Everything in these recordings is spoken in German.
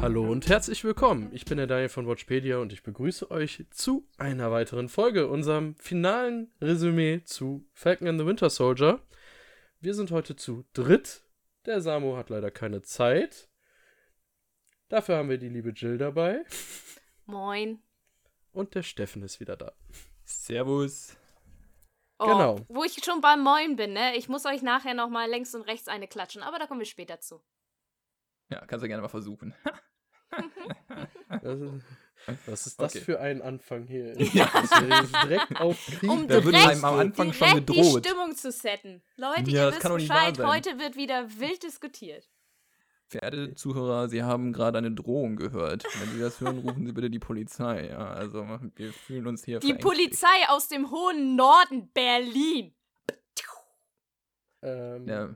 Hallo und herzlich willkommen. Ich bin der Daniel von Watchpedia und ich begrüße euch zu einer weiteren Folge, unserem finalen Resümee zu Falcon and the Winter Soldier. Wir sind heute zu dritt. Der Samo hat leider keine Zeit. Dafür haben wir die liebe Jill dabei. Moin. Und der Steffen ist wieder da. Servus. Oh, Genau. Wo ich schon beim Moin bin, ne? Ich muss euch nachher noch mal links und rechts eine klatschen, aber da kommen wir später zu. Ja, kannst du gerne mal versuchen. Das ist, was ist das Okay. für ein Anfang hier? Das ist direkt auf Krieg. Um Da wird einem am Anfang schon direkt die gedroht. Stimmung zu setten. Leute, Ja, ihr das wisst kann doch nicht wahr Bescheid, heute wird wieder wild diskutiert. Verehrte Zuhörer, Sie haben gerade eine Drohung gehört. Wenn Sie das hören, rufen Sie bitte die Polizei. Ja, also wir fühlen uns hier Die. Polizei aus dem hohen Norden Berlin. Ähm, Ja, ja.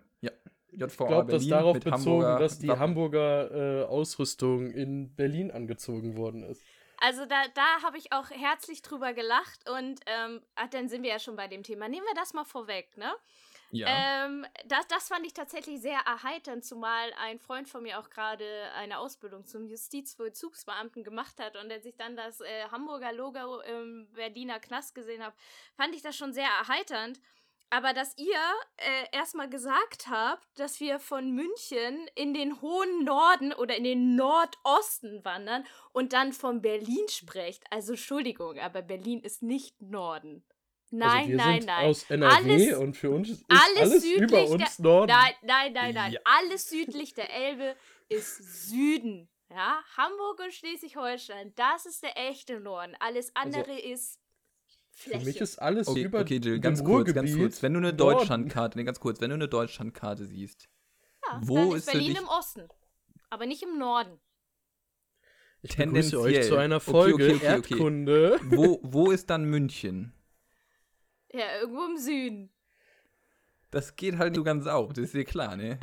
JVA ich glaube, das Berlin darauf mit bezogen, Hamburger dass die. Hamburger äh, Ausrüstung in Berlin angezogen worden ist. Also da, da habe ich auch herzlich drüber gelacht und ähm, ach, dann sind wir ja schon bei dem Thema. Nehmen wir das mal vorweg, ne? Ja. Ähm, das, das fand ich tatsächlich sehr erheiternd, zumal ein Freund von mir auch gerade eine Ausbildung zum Justizvollzugsbeamten gemacht hat und er sich dann das äh, Hamburger Logo im Berliner Knast gesehen hat, fand ich das schon sehr erheiternd. Aber dass ihr äh, erstmal gesagt habt, dass wir von München in den hohen Norden oder in den Nordosten wandern und dann von Berlin sprecht. Also Entschuldigung, aber Berlin ist nicht Norden. Nein, also wir nein, sind nein. aus NRW Alles- und für uns ist alles alles, südlich über der- uns Norden. Nein, nein, nein, nein. Ja. Alles südlich der Elbe ist Süden. Ja, Hamburg und Schleswig-Holstein, das ist der echte Norden. Alles andere ist Für Fläche. mich ist alles Okay, über okay, Jill, dem ganz kurz, ganz kurz. Wenn du eine. Deutschlandkarte, nee, ganz kurz, wenn du eine Deutschlandkarte siehst, ja, wo dann ist ist für Berlin dich- im Osten, aber nicht im Norden. Ich begrüße euch zu einer Folge okay, okay, okay. Erdkunde. wo, wo ist dann München? Ja, irgendwo im Süden. Das geht halt so ganz auf, das ist dir klar, ne?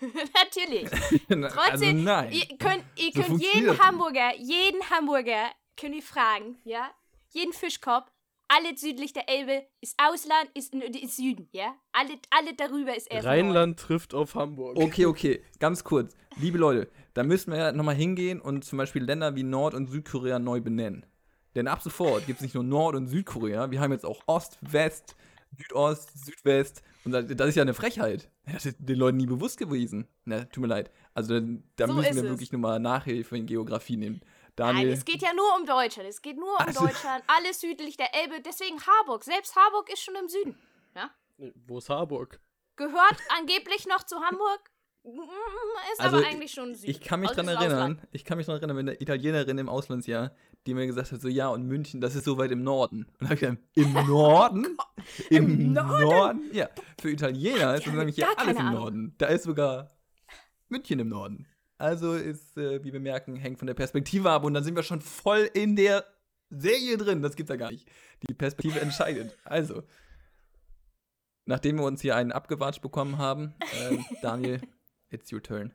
Natürlich. also Trotzdem, nein. ihr könnt, ihr So könnt jeden. Hamburger, jeden Hamburger könnt ihr fragen, ja? Jeden Fischkopf, alles südlich der Elbe ist Ausland, ist, ist Süden, ja? Alle, alle darüber ist erst Norden. Rheinland trifft auf Hamburg. Okay, okay, ganz kurz. Liebe Leute, da müssen wir ja nochmal hingehen und zum Beispiel Länder wie Nord- und Südkorea neu benennen. Denn ab sofort gibt es nicht nur Nord- und Südkorea, wir haben jetzt auch Ost, West, Südost, Südwest. Und das, ist ja eine Frechheit. Das ist den Leuten nie bewusst gewesen. Na, tut mir leid. Also da, da So müssen wir es. wirklich nur mal Nachhilfe in Geografie nehmen. Nein, Daniel, es geht ja nur um Deutschland. Es geht nur um Also- Deutschland. Alles südlich der Elbe. Deswegen Harburg. Selbst Harburg ist schon im Süden. Nee, Wo ist Harburg? Gehört angeblich noch zu Hamburg. mm, Ist Also, aber eigentlich schon Süden. ich kann mich dran ist erinnern, Ausland. ich kann mich dran erinnern, mit einer Italienerin im Auslandsjahr, die mir gesagt hat, so ja, und München, das ist so weit im Norden. Und da hab ich gesagt, im Norden? Im, Im Norden? Ja, für Italiener ist das nämlich ja alles im. Norden. Da ist sogar München im Norden. Also ist, äh, wie wir merken, hängt von der Perspektive ab und dann sind wir schon voll in der Serie drin. Das gibt's ja gar nicht. Die Perspektive entscheidet. Also, nachdem wir uns hier einen abgewatscht bekommen haben, ähm, Daniel, it's your turn.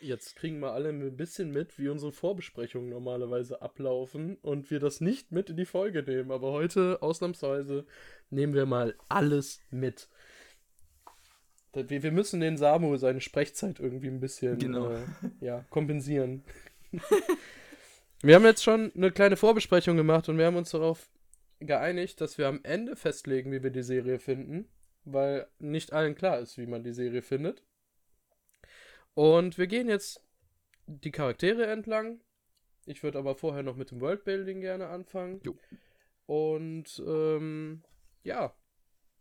Jetzt kriegen wir alle ein bisschen mit, wie unsere Vorbesprechungen normalerweise ablaufen und wir das nicht mit in die Folge nehmen. Aber heute, ausnahmsweise, nehmen wir mal alles mit. Wir, wir müssen den Samu seine Sprechzeit irgendwie ein bisschen Genau. äh, ja, kompensieren. wir haben jetzt schon eine kleine Vorbesprechung gemacht und wir haben uns darauf geeinigt, dass wir am Ende festlegen, wie wir die Serie finden, weil nicht allen klar ist, wie man die Serie findet. Und wir gehen jetzt die Charaktere entlang. Ich würde aber vorher noch mit dem Worldbuilding gerne anfangen. Jo. Und ähm, ja,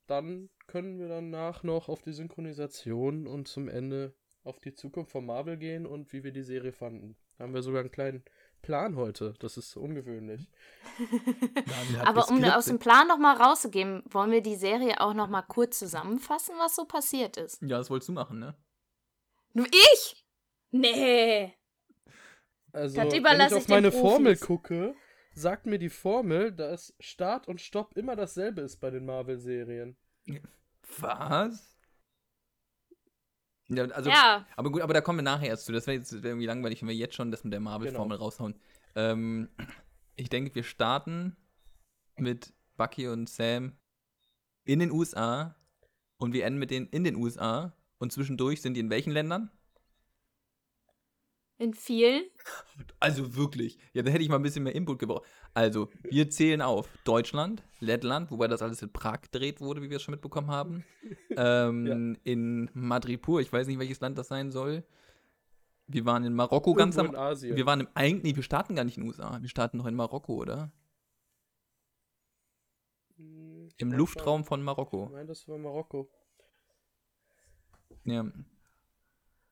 dann können wir danach noch auf die Synchronisation und zum Ende auf die Zukunft von Marvel gehen und wie wir die Serie fanden. Da haben wir sogar einen kleinen Plan heute. Das ist ungewöhnlich. Aber um aus dem Plan nochmal rauszugehen, wollen wir die Serie auch nochmal kurz zusammenfassen, was so passiert ist. Ja, das wolltest du machen, ne? Nur ich? Nee. Also, Das wenn ich auf meine Formel gucke, sagt mir die Formel, dass Start und Stopp immer dasselbe ist bei den Marvel-Serien. Was? Ja, also, ja, aber gut, aber da kommen wir nachher erst zu. Das wäre jetzt wär irgendwie langweilig, wenn wir jetzt schon das mit der Marvel-Formel raushauen. Ähm, ich denke, wir starten mit Bucky und Sam in den USA und wir enden mit denen in den USA und zwischendurch sind die in welchen Ländern? In vielen. Also wirklich. Ja, da hätte ich mal ein bisschen mehr Input gebraucht. Also, wir zählen auf Deutschland, Lettland, wobei das alles in Prag gedreht wurde, wie wir es schon mitbekommen haben. Ähm, In Madripur, ich weiß nicht, welches Land das sein soll. Wir waren in Marokko ganz Irgendwo am. in Asien. Wir waren im eigentlich, wir starten gar nicht in den USA. Wir starten noch in Marokko, oder? Hm, ich Im Luftraum von Marokko. meine, das war Marokko. Ja,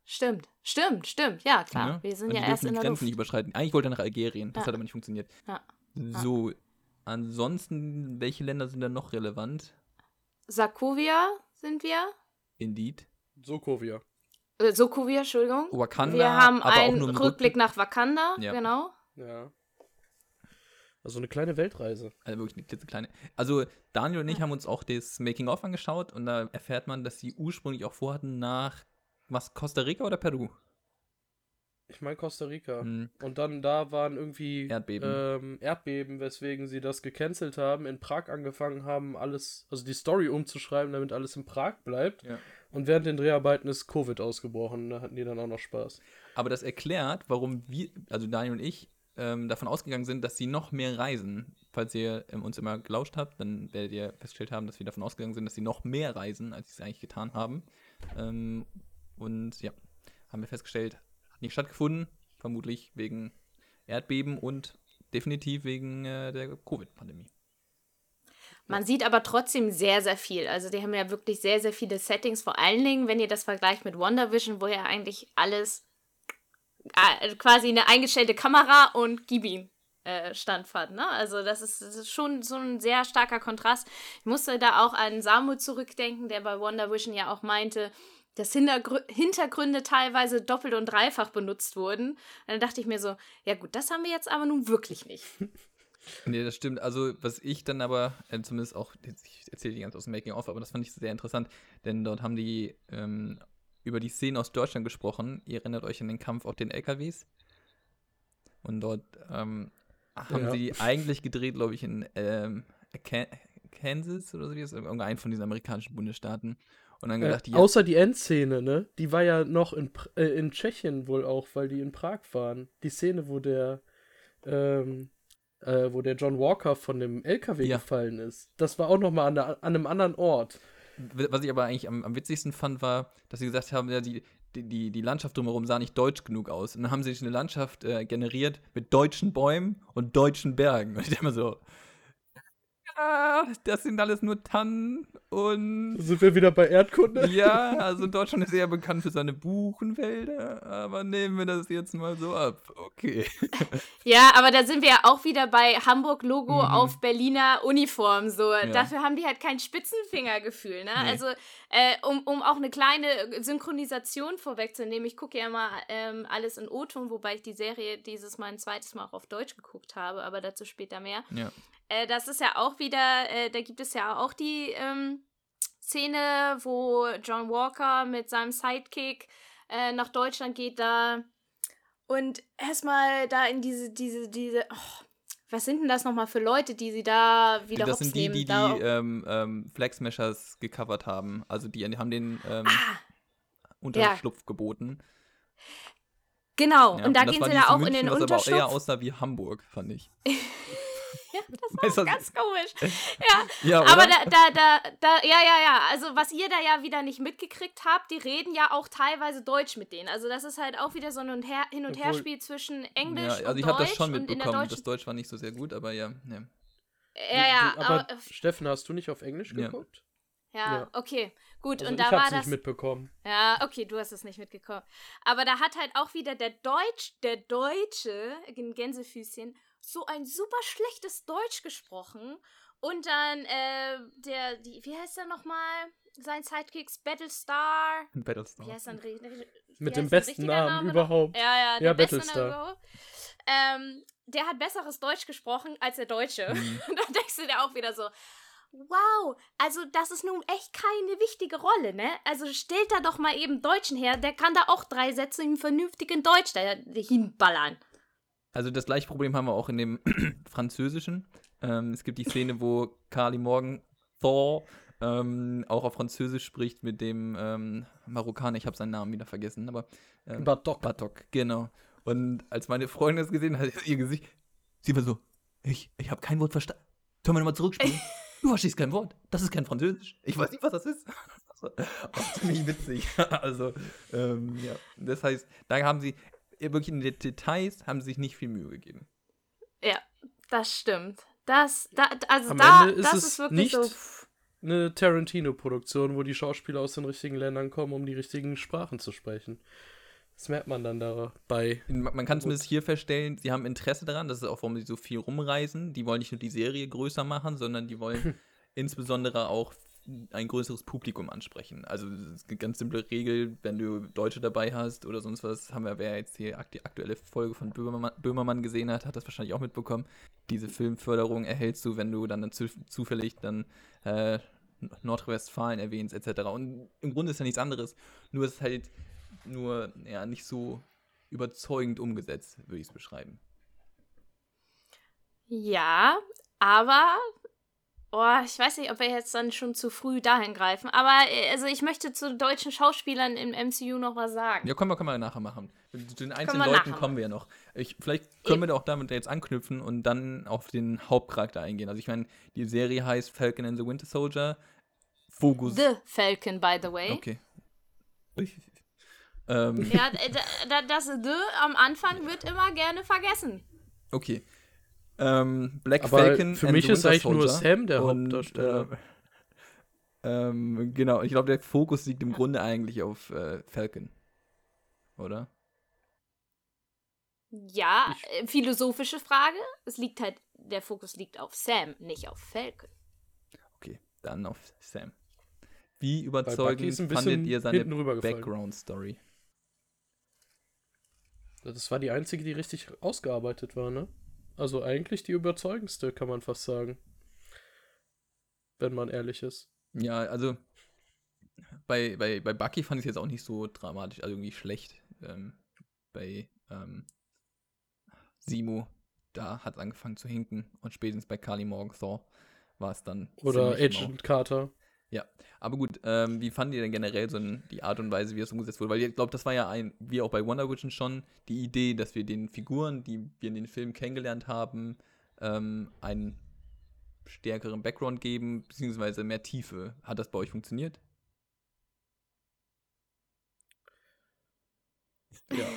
Stimmt, stimmt, stimmt. Ja, klar. ja. Wir sind Und ja die erst dürfen in die der Grenzen Luft. nicht überschreiten. Eigentlich wollte er nach Algerien, das Ja. hat aber nicht funktioniert. Ja. So, ansonsten, welche Länder sind da noch relevant? Sarkovia sind wir. Indeed. Sokovia. Äh, Sokovia, Entschuldigung. Wakanda, wir haben aber auch einen nur im Rückblick nach Wakanda, Ja. genau. Ja. Also eine kleine Weltreise. Also wirklich eine klitzekleine. Also Daniel und ich haben uns auch das Making-of angeschaut und da erfährt man, dass sie ursprünglich auch vorhatten nach was, Costa Rica oder Peru? Ich meine Costa Rica. Hm, Und dann da waren irgendwie Erdbeben. Ähm, Erdbeben, weswegen sie das gecancelt haben, in Prag angefangen haben, alles, also die Story umzuschreiben, damit alles in Prag bleibt. Ja. Und während den Dreharbeiten ist Covid ausgebrochen. Da hatten die dann auch noch Spaß. Aber das erklärt, warum wir, also Daniel und ich, ähm, davon ausgegangen sind, dass sie noch mehr reisen. Falls ihr ähm, uns immer gelauscht habt, dann werdet ihr festgestellt haben, dass wir davon ausgegangen sind, dass sie noch mehr reisen, als sie es eigentlich getan haben. Ähm, und ja, haben wir festgestellt, hat nicht stattgefunden, vermutlich wegen Erdbeben und definitiv wegen äh, der Covid-Pandemie. Man sieht aber trotzdem sehr, sehr viel. Also die haben ja wirklich sehr, sehr viele Settings. Vor allen Dingen, wenn ihr das vergleicht mit WandaVision, wo ja eigentlich alles äh, quasi eine eingestellte Kamera und gib ihm äh, standfand. Ne? Also das ist, das ist schon so ein sehr starker Kontrast. Ich musste da auch an Samu zurückdenken, der bei WandaVision ja auch meinte, dass Hintergrü Hintergründe teilweise doppelt und dreifach benutzt wurden. Und dann dachte ich mir so, ja gut, das haben wir jetzt aber nun wirklich nicht. Nee, das stimmt. Also, was ich dann aber, äh, zumindest auch, ich erzähle die ganz aus dem Making-of, aber das fand ich sehr interessant, denn dort haben die ähm, über die Szenen aus Deutschland gesprochen. Ihr erinnert euch an den Kampf auf den LKWs. Und dort ähm, haben Ja. sie eigentlich gedreht, glaube ich, in ähm, Kan- Kansas oder so, wie ist das? irgendein von diesen amerikanischen Bundesstaaten. Und dann Äh, gedacht, ja, Außer die Endszene, ne? Die war ja noch in, äh, in Tschechien wohl auch, weil die in Prag waren. Die Szene, wo der, ähm, äh, wo der John Walker von dem LKW Ja. gefallen ist. Das war auch noch mal an, an einem anderen Ort. Was ich aber eigentlich am, am witzigsten fand, war, dass sie gesagt haben, ja, die, die, die, Landschaft drumherum sah nicht deutsch genug aus. Und dann haben sie sich eine Landschaft äh, generiert mit deutschen Bäumen und deutschen Bergen. Und ich dachte mir so, ja, das sind alles nur Tannen und Sind wir wieder bei Erdkunde? ja, also Deutschland ist eher bekannt für seine Buchenwälder, aber nehmen wir das jetzt mal so ab. Okay. Ja, aber da sind wir ja auch wieder bei Hamburg-Logo Mhm. auf Berliner Uniform. So. Dafür haben die halt kein Spitzenfingergefühl. Ne? Nee. Also, äh, um, um auch eine kleine Synchronisation vorwegzunehmen, ich gucke ja mal ähm, alles in O-Ton, wobei ich die Serie dieses Mal ein zweites Mal auch auf Deutsch geguckt habe, aber dazu später mehr. Ja. Äh, das ist ja auch wieder, äh, da gibt es ja auch die ähm, Szene, wo John Walker mit seinem Sidekick äh, nach Deutschland geht, da und erstmal da in diese, diese, diese, oh, was sind denn das nochmal für Leute, die sie da wieder das hops sind die, nehmen? die die da, ähm, ähm, Flag Smashers gecovert haben. Also die, die haben den ähm, ah, Unterschlupf geboten. genau, Ja, und da das gehen sie da auch München, in den was aber auch eher Unterschlupf. aussah wie Hamburg, fand ich. Ja, das war ganz komisch. Ja, Ja, aber da, da, da, da, ja, ja, ja. Also, was ihr da ja wieder nicht mitgekriegt habt, die reden ja auch teilweise Deutsch mit denen. Also, das ist halt auch wieder so ein Hin- und Her Hin- und Obwohl- Herspiel zwischen Englisch ja, also und ich Deutsch. habe das schon und in der mitbekommen. Das Deutsch war nicht so sehr gut, aber ja. ja. Ja, ja, aber aber, Steffen, hast du nicht auf Englisch Ja. geguckt? ja, ja. okay, gut. Also und ich da war hab's das. nicht mitbekommen. Ja, okay, du hast es nicht mitgekommen. Aber da hat halt auch wieder der Deutsch, der Deutsche, in Gänsefüßchen, so ein super schlechtes Deutsch gesprochen. Und dann, äh, der, die, wie heißt der nochmal? Sein Sidekicks Battlestar. Battlestar. Wie heißt ri- wie Mit dem besten Namen Name noch? überhaupt. Ja, ja, der Ja, Battlestar. Name. Ähm, der hat besseres Deutsch gesprochen als der Deutsche. Mhm. Und dann denkst du dir auch wieder so, wow, also das ist nun echt keine wichtige Rolle, ne? Also stellt da doch mal eben Deutschen her, der kann da auch drei Sätze im vernünftigen Deutsch da hinballern. Also das gleiche Problem haben wir auch in dem Französischen. Ähm, es gibt die Szene, wo Carly Morgan Thor ähm, auch auf Französisch spricht mit dem ähm, Marokkaner, ich habe seinen Namen wieder vergessen, aber ähm, Bartok. Bartok, genau. Und als meine Freundin das gesehen hat, ihr Gesicht, sie war so, ich, ich habe kein Wort verstanden. Können wir nochmal zurückspielen? du verstehst kein Wort. Das ist kein Französisch. Ich weiß nicht, was das ist. Also, auch ziemlich witzig. Also, ähm, ja. Das heißt, da haben sie, wirklich in den Details, haben sie sich nicht viel Mühe gegeben. Ja, das stimmt. Das, da, also Am da, Ende ist das es ist wirklich nicht so. eine Tarantino-Produktion, wo die Schauspieler aus den richtigen Ländern kommen, um die richtigen Sprachen zu sprechen. Das merkt man dann dabei. Man man kann zumindest hier feststellen, sie haben Interesse daran, das ist auch, warum sie so viel rumreisen. Die wollen nicht nur die Serie größer machen, sondern die wollen insbesondere auch ein größeres Publikum ansprechen. Also ganz simple Regel, wenn du Deutsche dabei hast oder sonst was, haben wir, wer jetzt hier die aktuelle Folge von Böhmermann, Böhmermann gesehen hat, hat das wahrscheinlich auch mitbekommen. Diese Filmförderung erhältst du, wenn du dann zu, zufällig dann äh, Nordrhein-Westfalen erwähnst, etc. Und im Grunde ist ja nichts anderes, nur es ist halt nur ja, nicht so überzeugend umgesetzt, würde ich es beschreiben. Ja, aber oh, ich weiß nicht, ob wir jetzt dann schon zu früh dahin greifen. Aber äh, also ich möchte zu deutschen Schauspielern im MCU noch was sagen. Ja, können wir, können wir nachher machen. Zu den einzelnen wir Leuten nachher kommen wir ja noch. Ich, vielleicht können wir da auch damit jetzt anknüpfen und dann auf den Hauptcharakter eingehen. Also ich meine, die Serie heißt Falcon and the Winter Soldier. Fokus. The Falcon, by the way. Okay. Ähm, Ja, das The am Anfang wird immer gerne vergessen. okay. Ähm, Black Aber Falcon für and mich ist eigentlich nur. Sam der Und, Hauptdarsteller. äh, ähm, genau, ich glaube, der Fokus liegt im Grunde eigentlich auf äh, Falcon. Oder? Ja, äh, philosophische Frage. Es liegt halt, der Fokus liegt auf Sam, nicht auf Falcon. Okay, dann auf Sam. Wie überzeugend fandet ihr seine. Background-Story? Das war die einzige, die richtig ausgearbeitet war, ne? Also eigentlich die überzeugendste, kann man fast sagen. Wenn man ehrlich ist. Ja, also bei, bei, bei Bucky fand ich es jetzt auch nicht so dramatisch, also irgendwie schlecht. Ähm, bei ähm, Simo, da hat es angefangen zu hinken und spätestens bei Carly Morgenthau war es dann. Oder. Agent Carter. Ja, aber gut, ähm, wie fandet ihr denn generell so die Art und Weise, wie das umgesetzt wurde? Weil ich glaube, das war ja ein, wie auch bei Wonder Vision schon, die Idee, dass wir den Figuren, die wir in den Filmen kennengelernt haben, ähm, einen stärkeren Background geben, beziehungsweise mehr Tiefe. Hat das bei euch funktioniert? Ja.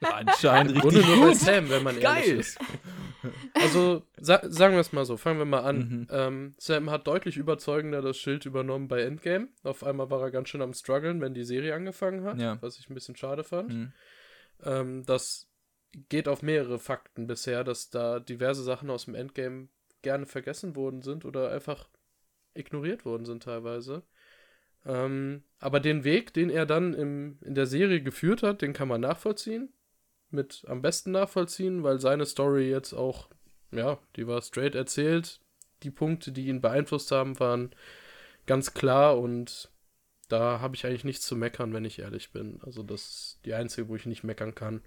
Anscheinend Im Grunde richtig nur gut. Sam, wenn man ehrlich Geil. ist. Also, sa sagen wir es mal so, fangen wir mal an. Mhm. Ähm, Sam hat deutlich überzeugender das Schild übernommen bei Endgame. Auf einmal war er ganz schön am struggeln, wenn die Serie angefangen hat, Ja. was ich ein bisschen schade fand. Mhm. Ähm, das geht auf mehrere Fakten bisher, dass da diverse Sachen aus dem Endgame gerne vergessen worden sind oder einfach ignoriert worden sind teilweise. Ähm, aber den Weg, den er dann im, in der Serie geführt hat, den kann man nachvollziehen. Mit am besten nachvollziehen, weil seine Story jetzt auch, ja, die war straight erzählt. Die Punkte, die ihn beeinflusst haben, waren ganz klar und da habe ich eigentlich nichts zu meckern, wenn ich ehrlich bin. Also das ist die einzige, wo ich nicht meckern kann.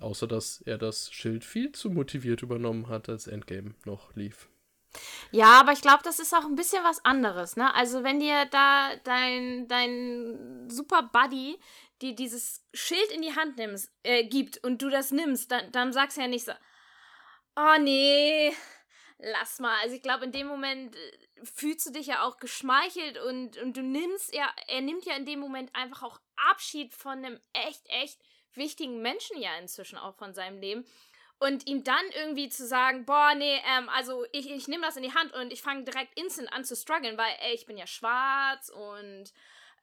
Außer dass er das Schild viel zu motiviert übernommen hat, als Endgame noch lief. Ja, aber ich glaube, das ist auch ein bisschen was anderes, ne? Also wenn dir da dein, dein Super Buddy dir dieses Schild in die Hand nimmst, äh, gibt und du das nimmst, dann, dann sagst du ja nicht so, oh nee, lass mal. Also ich glaube, in dem Moment äh, fühlst du dich ja auch geschmeichelt und, und du nimmst ja, er nimmt ja in dem Moment einfach auch Abschied von einem echt, echt wichtigen Menschen ja inzwischen auch von seinem Leben. Und ihm dann irgendwie zu sagen, boah, nee, ähm, also ich, ich nehme das in die Hand und ich fange direkt instant an zu strugglen, weil, ey, ich bin ja schwarz und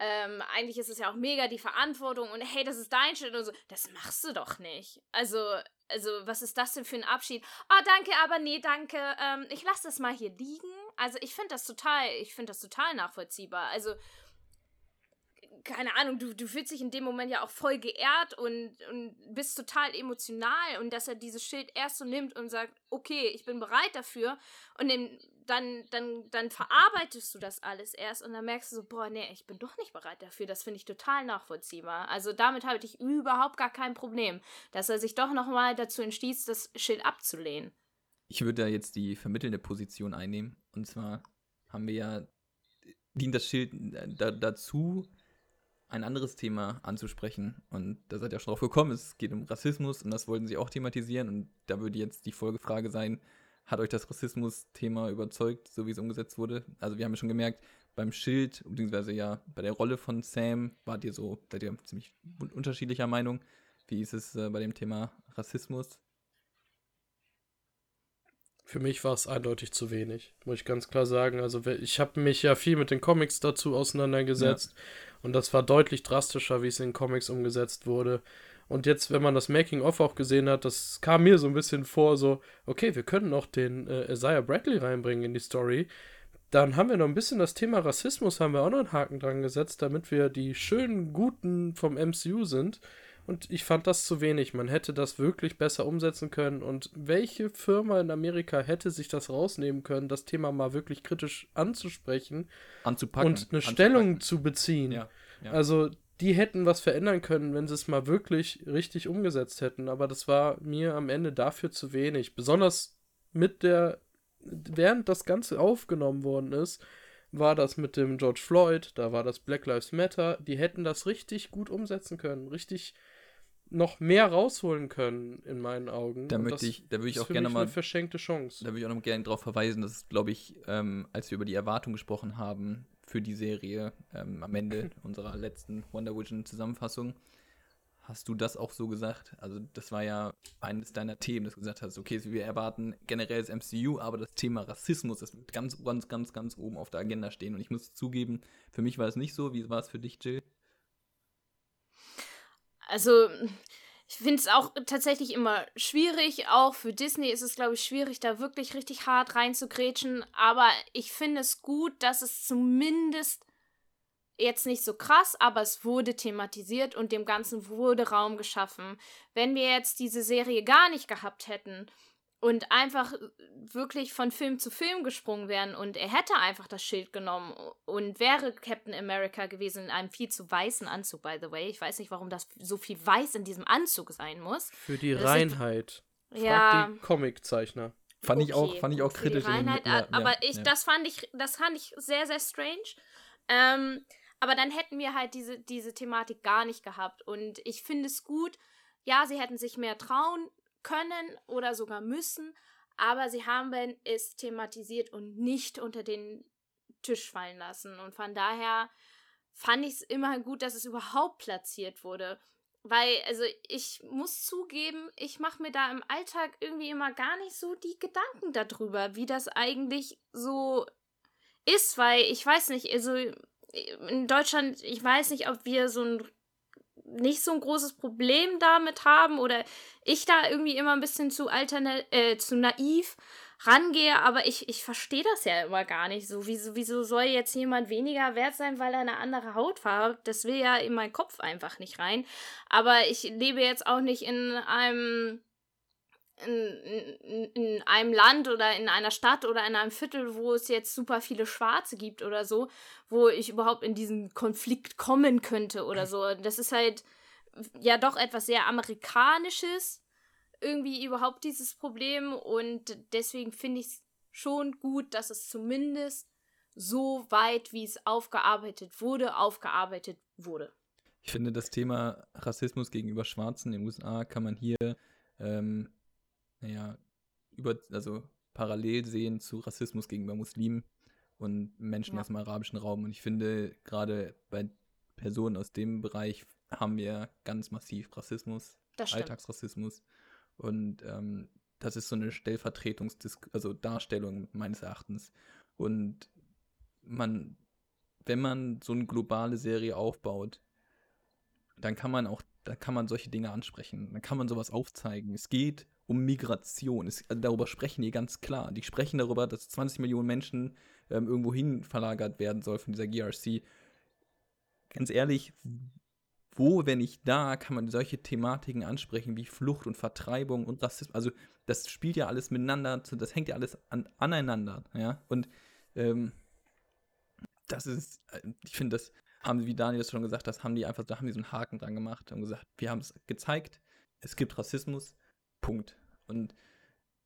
ähm, eigentlich ist es ja auch mega die Verantwortung und hey, das ist dein Shit und so. Das machst du doch nicht. Also, also, was ist das denn für ein Abschied? Ah, danke, aber nee, danke. Ähm, ich lasse das mal hier liegen. Also, ich finde das total, ich finde das total nachvollziehbar. Also, keine Ahnung, du, du fühlst dich in dem Moment ja auch voll geehrt und, und bist total emotional und dass er dieses Schild erst so nimmt und sagt, okay, ich bin bereit dafür und den, dann, dann, dann verarbeitest du das alles erst und dann merkst du so, boah, nee, ich bin doch nicht bereit dafür. Das finde ich total nachvollziehbar. Also damit habe ich überhaupt gar kein Problem, dass er sich doch nochmal dazu entschließt, das Schild abzulehnen. Ich würde da jetzt die vermittelnde Position einnehmen. Und zwar haben wir ja, dient das Schild äh, da, dazu, ein anderes Thema anzusprechen. Und da seid ihr schon drauf gekommen. Es geht um Rassismus und das wollten sie auch thematisieren. Und da würde jetzt die Folgefrage sein, hat euch das Rassismus-Thema überzeugt, so wie es umgesetzt wurde? Also wir haben ja schon gemerkt, beim Schild, beziehungsweise ja bei der Rolle von Sam, wart ihr so, seid ihr ziemlich unterschiedlicher Meinung. Wie ist es äh, bei dem Thema Rassismus? Für mich war es eindeutig zu wenig, muss ich ganz klar sagen. Also ich habe mich ja viel mit den Comics dazu auseinandergesetzt ja. und das war deutlich drastischer, wie es in den Comics umgesetzt wurde. Und jetzt, wenn man das Making-of auch gesehen hat, das kam mir so ein bisschen vor, so, okay, wir können noch den äh, Isaiah Bradley reinbringen in die Story. Dann haben wir noch ein bisschen das Thema Rassismus, haben wir auch noch einen Haken dran gesetzt, damit wir die schönen Guten vom MCU sind. Und ich fand das zu wenig. Man hätte das wirklich besser umsetzen können. Und welche Firma in Amerika hätte sich das rausnehmen können, das Thema mal wirklich kritisch anzusprechen Anzupacken. und eine Anzupacken. Stellung zu beziehen? Ja, ja. Also die hätten was verändern können, wenn sie es mal wirklich richtig umgesetzt hätten. Aber das war mir am Ende dafür zu wenig. Besonders mit der, während das Ganze aufgenommen worden ist, war das mit dem George Floyd, da war das Black Lives Matter. Die hätten das richtig gut umsetzen können, richtig noch mehr rausholen können, in meinen Augen. Da möchte ich, da würde ich auch gerne mal. Eine verschenkte Chance. Da würde ich auch noch gerne darauf verweisen, dass, glaube ich, ähm, als wir über die Erwartung gesprochen haben für die Serie ähm, am Ende unserer letzten Wonder Vision Zusammenfassung, hast du das auch so gesagt? Also, das war ja eines deiner Themen, dass du gesagt hast, okay, wir erwarten generell das MCU, aber das Thema Rassismus, das wird ganz, ganz, ganz, ganz oben auf der Agenda stehen. Und ich muss zugeben, für mich war es nicht so. Wie war es für dich, Jill? Also, ich finde es auch tatsächlich immer schwierig. Auch für Disney ist es, glaube ich, schwierig, da wirklich richtig hart reinzugrätschen. Aber ich finde es gut, dass es zumindest jetzt nicht so krass, aber es wurde thematisiert und dem Ganzen wurde Raum geschaffen. Wenn wir jetzt diese Serie gar nicht gehabt hätten, und einfach wirklich von Film zu Film gesprungen wären und er hätte einfach das Schild genommen und wäre Captain America gewesen in einem viel zu weißen Anzug, by the way. Ich weiß nicht, warum das so viel weiß in diesem Anzug sein muss. Für die das Reinheit. Frag ja. die Comiczeichner. Fand okay, ich auch, fand ich auch kritisch. Reinheit, in, ja, aber ja, ich, ja. das fand ich, das fand ich sehr, sehr strange. Ähm, aber dann hätten wir halt diese, diese Thematik gar nicht gehabt. Und ich finde es gut, ja, sie hätten sich mehr trauen können oder sogar müssen, aber sie haben es thematisiert und nicht unter den Tisch fallen lassen. Und von daher fand ich es immer gut, dass es überhaupt platziert wurde. Weil, also ich muss zugeben, ich mache mir da im Alltag irgendwie immer gar nicht so die Gedanken darüber, wie das eigentlich so ist, weil ich weiß nicht, also in Deutschland, ich weiß nicht, ob wir so ein nicht so ein großes Problem damit haben oder ich da irgendwie immer ein bisschen zu alterne äh, zu naiv rangehe, aber ich, ich verstehe das ja immer gar nicht so. Wieso, wieso soll jetzt jemand weniger wert sein, weil er eine andere Hautfarbe hat? Das will ja in meinen Kopf einfach nicht rein. Aber ich lebe jetzt auch nicht in einem in, in, in, einem Land oder in einer Stadt oder in einem Viertel, wo es jetzt super viele Schwarze gibt oder so, wo ich überhaupt in diesen Konflikt kommen könnte oder so. Das ist halt ja doch etwas sehr Amerikanisches, irgendwie überhaupt dieses Problem und deswegen finde ich es schon gut, dass es zumindest so weit, wie es aufgearbeitet wurde, aufgearbeitet wurde. Ich finde, das Thema Rassismus gegenüber Schwarzen in den USA kann man hier ähm, naja, über, also parallel sehen zu Rassismus gegenüber Muslimen und Menschen ja. aus dem arabischen Raum. Und ich finde, gerade bei Personen aus dem Bereich haben wir ganz massiv Rassismus, Alltagsrassismus. Und ähm, das ist so eine Stellvertretungs- also Darstellung meines Erachtens. Und man, wenn man so eine globale Serie aufbaut, dann kann man auch, da kann man solche Dinge ansprechen. Dann kann man sowas aufzeigen. Es geht um Migration. Es, also darüber sprechen die ganz klar. Die sprechen darüber, dass 20 Millionen Menschen ähm, irgendwo hin verlagert werden soll von dieser GRC. Ganz ehrlich, wo, wenn nicht da, kann man solche Thematiken ansprechen wie Flucht und Vertreibung und Rassismus. Also das spielt ja alles miteinander, das hängt ja alles an, aneinander, ja. Und ähm, das ist, äh, ich finde, das haben sie, wie Daniel das schon gesagt hat, haben die einfach, da haben die so einen Haken dran gemacht und gesagt, wir haben es gezeigt, es gibt Rassismus, Punkt. Und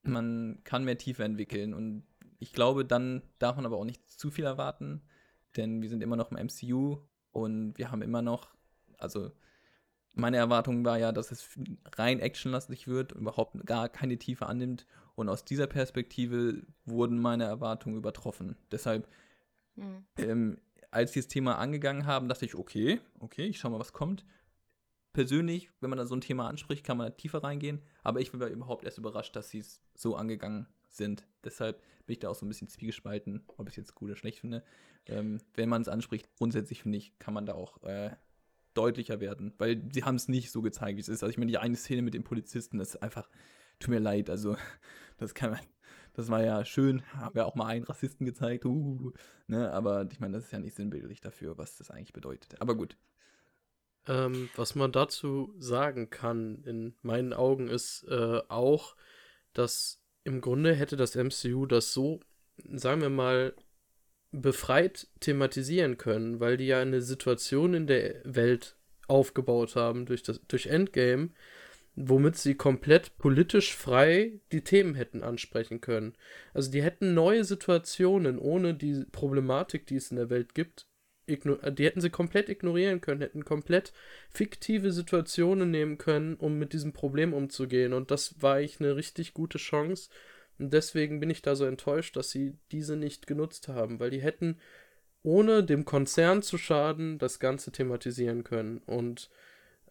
man kann mehr Tiefe entwickeln. Und ich glaube, dann darf man aber auch nicht zu viel erwarten, denn wir sind immer noch im MCU und wir haben immer noch Also meine Erwartung war ja, dass es rein actionlastig wird, überhaupt gar keine Tiefe annimmt. Und aus dieser Perspektive wurden meine Erwartungen übertroffen. Deshalb, mhm. ähm, als sie das Thema angegangen haben, dachte ich, okay, okay, ich schau mal, was kommt. Persönlich, wenn man da so ein Thema anspricht, kann man tiefer reingehen. Aber ich war überhaupt erst überrascht, dass sie es so angegangen sind. Deshalb bin ich da auch so ein bisschen zwiegespalten, ob ich es jetzt gut oder schlecht finde. Ähm, wenn man es anspricht, grundsätzlich finde ich, kann man da auch äh, deutlicher werden, weil sie haben es nicht so gezeigt, wie es ist. Also ich meine, die eine Szene mit dem Polizisten, das ist einfach, tut mir leid, also das kann man, das war ja schön, haben wir auch mal einen Rassisten gezeigt, uh, ne, aber ich meine, das ist ja nicht sinnbildlich dafür, was das eigentlich bedeutet. Aber gut. Ähm, was man dazu sagen kann, in meinen Augen, ist äh, auch, dass im Grunde hätte das MCU das so, sagen wir mal, befreit thematisieren können, weil die ja eine Situation in der Welt aufgebaut haben durch, das, durch Endgame, womit sie komplett politisch frei die Themen hätten ansprechen können. Also die hätten neue Situationen ohne die Problematik, die es in der Welt gibt, die hätten sie komplett ignorieren können, hätten komplett fiktive Situationen nehmen können, um mit diesem Problem umzugehen. Und das war eigentlich eine richtig gute Chance, und deswegen bin ich da so enttäuscht, dass sie diese nicht genutzt haben, weil die hätten, ohne dem Konzern zu schaden, das Ganze thematisieren können. Und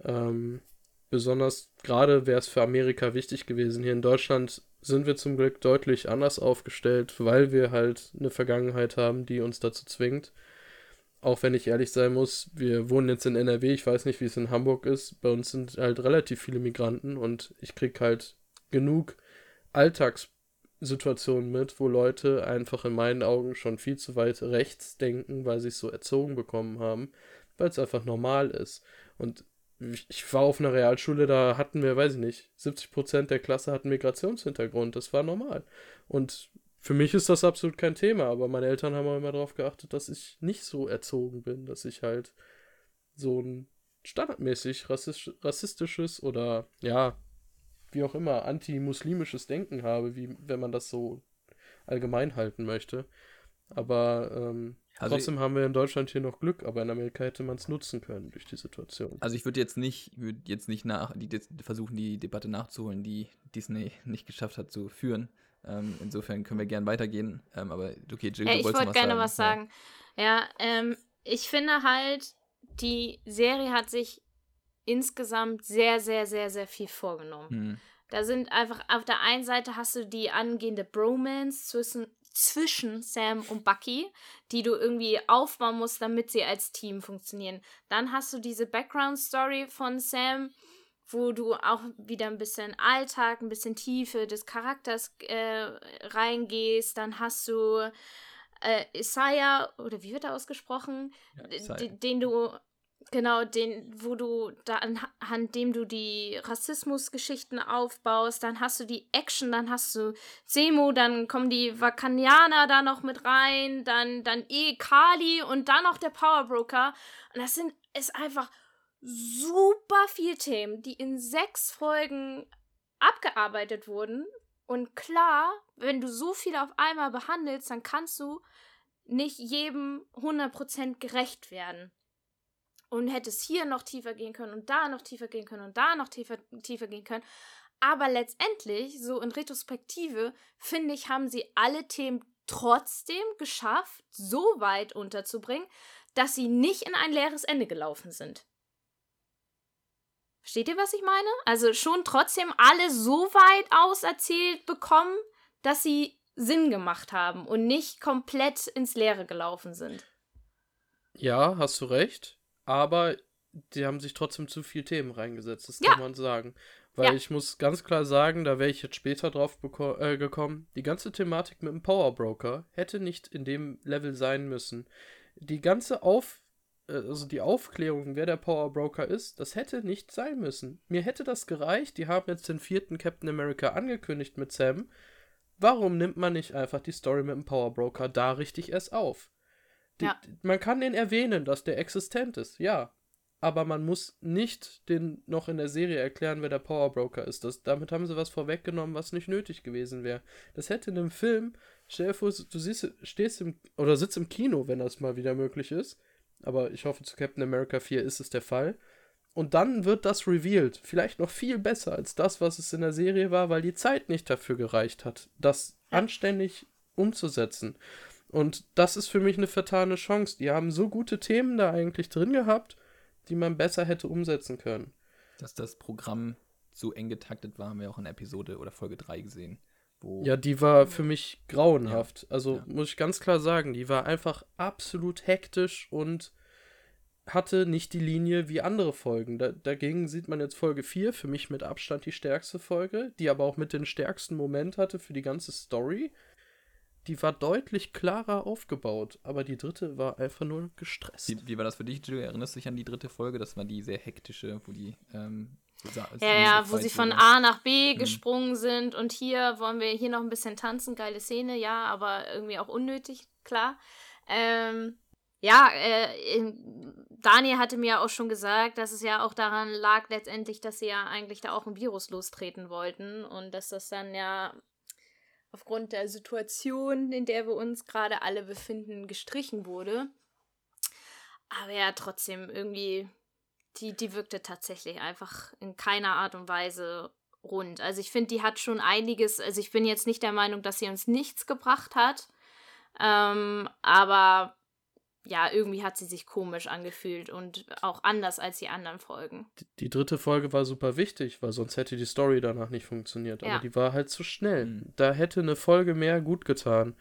ähm, besonders gerade wäre es für Amerika wichtig gewesen. Hier in Deutschland sind wir zum Glück deutlich anders aufgestellt, weil wir halt eine Vergangenheit haben, die uns dazu zwingt. Auch wenn ich ehrlich sein muss, wir wohnen jetzt in NRW, ich weiß nicht, wie es in Hamburg ist. Bei uns sind halt relativ viele Migranten und ich krieg halt genug Alltags Situationen mit, wo Leute einfach in meinen Augen schon viel zu weit rechts denken, weil sie es so erzogen bekommen haben, weil es einfach normal ist. Und ich war auf einer Realschule, da hatten wir, weiß ich nicht, 70% der Klasse hatten Migrationshintergrund. Das war normal. Und für mich ist das absolut kein Thema, aber meine Eltern haben auch immer darauf geachtet, dass ich nicht so erzogen bin, dass ich halt so ein standardmäßig rassistisches oder ja, wie auch immer, anti-muslimisches Denken habe, wie wenn man das so allgemein halten möchte. Aber ähm, also trotzdem haben wir in Deutschland hier noch Glück, aber in Amerika hätte man es nutzen können durch die Situation. Also ich würde jetzt nicht, würde jetzt nicht nach, die, versuchen, die Debatte nachzuholen, die Disney nicht geschafft hat zu führen. Ähm, insofern können wir gern weitergehen. Ähm, aber okay, Jill, ja, du wolltest Ich wollte gerne was sagen. Ja, ja ähm, ich finde halt, die Serie hat sich insgesamt sehr, sehr, sehr, sehr viel vorgenommen. Hm. Da sind einfach, auf der einen Seite hast du die angehende Bromance zwischen, zwischen Sam und Bucky, die du irgendwie aufbauen musst, damit sie als Team funktionieren. Dann hast du diese Background-Story von Sam, wo du auch wieder ein bisschen Alltag, ein bisschen Tiefe des Charakters äh, reingehst. Dann hast du äh, Isaiah, oder wie wird er ausgesprochen? Ja, den du Genau, den, wo du da anhand dem du die Rassismusgeschichten aufbaust, dann hast du die Action, dann hast du Semo, dann kommen die Vakanianer da noch mit rein, dann, dann E. Kali und dann noch der Powerbroker. Und das sind, ist einfach super viel Themen, die in sechs Folgen abgearbeitet wurden. Und klar, wenn du so viel auf einmal behandelst, dann kannst du nicht jedem 100% gerecht werden und hättest hier noch tiefer gehen können und da noch tiefer gehen können und da noch tiefer, tiefer gehen können. Aber letztendlich, so in Retrospektive, finde ich, haben sie alle Themen trotzdem geschafft, so weit unterzubringen, dass sie nicht in ein leeres Ende gelaufen sind. Versteht ihr, was ich meine? Also schon trotzdem alle so weit auserzählt bekommen, dass sie Sinn gemacht haben und nicht komplett ins Leere gelaufen sind. Ja, hast du recht aber die haben sich trotzdem zu viel Themen reingesetzt, das ja. kann man sagen. Weil ja. ich muss ganz klar sagen, da wäre ich jetzt später drauf äh, gekommen, die ganze Thematik mit dem Power Broker hätte nicht in dem Level sein müssen. Die ganze Auf, also die Aufklärung, wer der Power Broker ist, das hätte nicht sein müssen. Mir hätte das gereicht, die haben jetzt den vierten Captain America angekündigt mit Sam. Warum nimmt man nicht einfach die Story mit dem Power Broker da richtig erst auf? Die, ja. Man kann den erwähnen, dass der existent ist, ja. Aber man muss nicht den noch in der Serie erklären, wer der Power Broker ist. Das, damit haben sie was vorweggenommen, was nicht nötig gewesen wäre. Das hätte in einem Film, stell dir vor, du siehst, stehst im, oder sitzt im Kino, wenn das mal wieder möglich ist. Aber ich hoffe, zu Captain America 4 ist es der Fall. Und dann wird das revealed. Vielleicht noch viel besser als das, was es in der Serie war, weil die Zeit nicht dafür gereicht hat, das anständig umzusetzen. Und das ist für mich eine vertane Chance. Die haben so gute Themen da eigentlich drin gehabt, die man besser hätte umsetzen können. Dass das Programm so eng getaktet war, haben wir auch in Episode oder Folge 3 gesehen. Ja, die war für mich grauenhaft. Ja, also ja. muss ich ganz klar sagen, die war einfach absolut hektisch und hatte nicht die Linie wie andere Folgen. Da, dagegen sieht man jetzt Folge 4, für mich mit Abstand die stärkste Folge, die aber auch mit den stärksten Moment hatte für die ganze Story. Die war deutlich klarer aufgebaut, aber die dritte war einfach nur gestresst. Wie, wie war das für dich, Jill? Erinnerst du dich an die dritte Folge? Das war die sehr hektische, wo die. Ähm, Ja, ja, wo sie von. A nach B Mhm. gesprungen sind und hier wollen wir hier noch ein bisschen tanzen, geile Szene, ja, aber irgendwie auch unnötig, klar. Ähm, ja, äh, Daniel hatte mir auch schon gesagt, dass es ja auch daran lag letztendlich, dass sie ja eigentlich da auch ein Virus lostreten wollten und dass das dann ja aufgrund der Situation, in der wir uns gerade alle befinden, gestrichen wurde. Aber ja, trotzdem irgendwie die, die wirkte tatsächlich einfach in keiner Art und Weise rund. Also ich finde, die hat schon einiges, also ich bin jetzt nicht der Meinung, dass sie uns nichts gebracht hat. Ähm, aber ja, irgendwie hat sie sich komisch angefühlt und auch anders als die anderen Folgen. Die, die dritte Folge war super wichtig, weil sonst hätte die Story danach nicht funktioniert. Aber Ja. die war halt zu schnell. Mhm. Da hätte eine Folge mehr gut getan.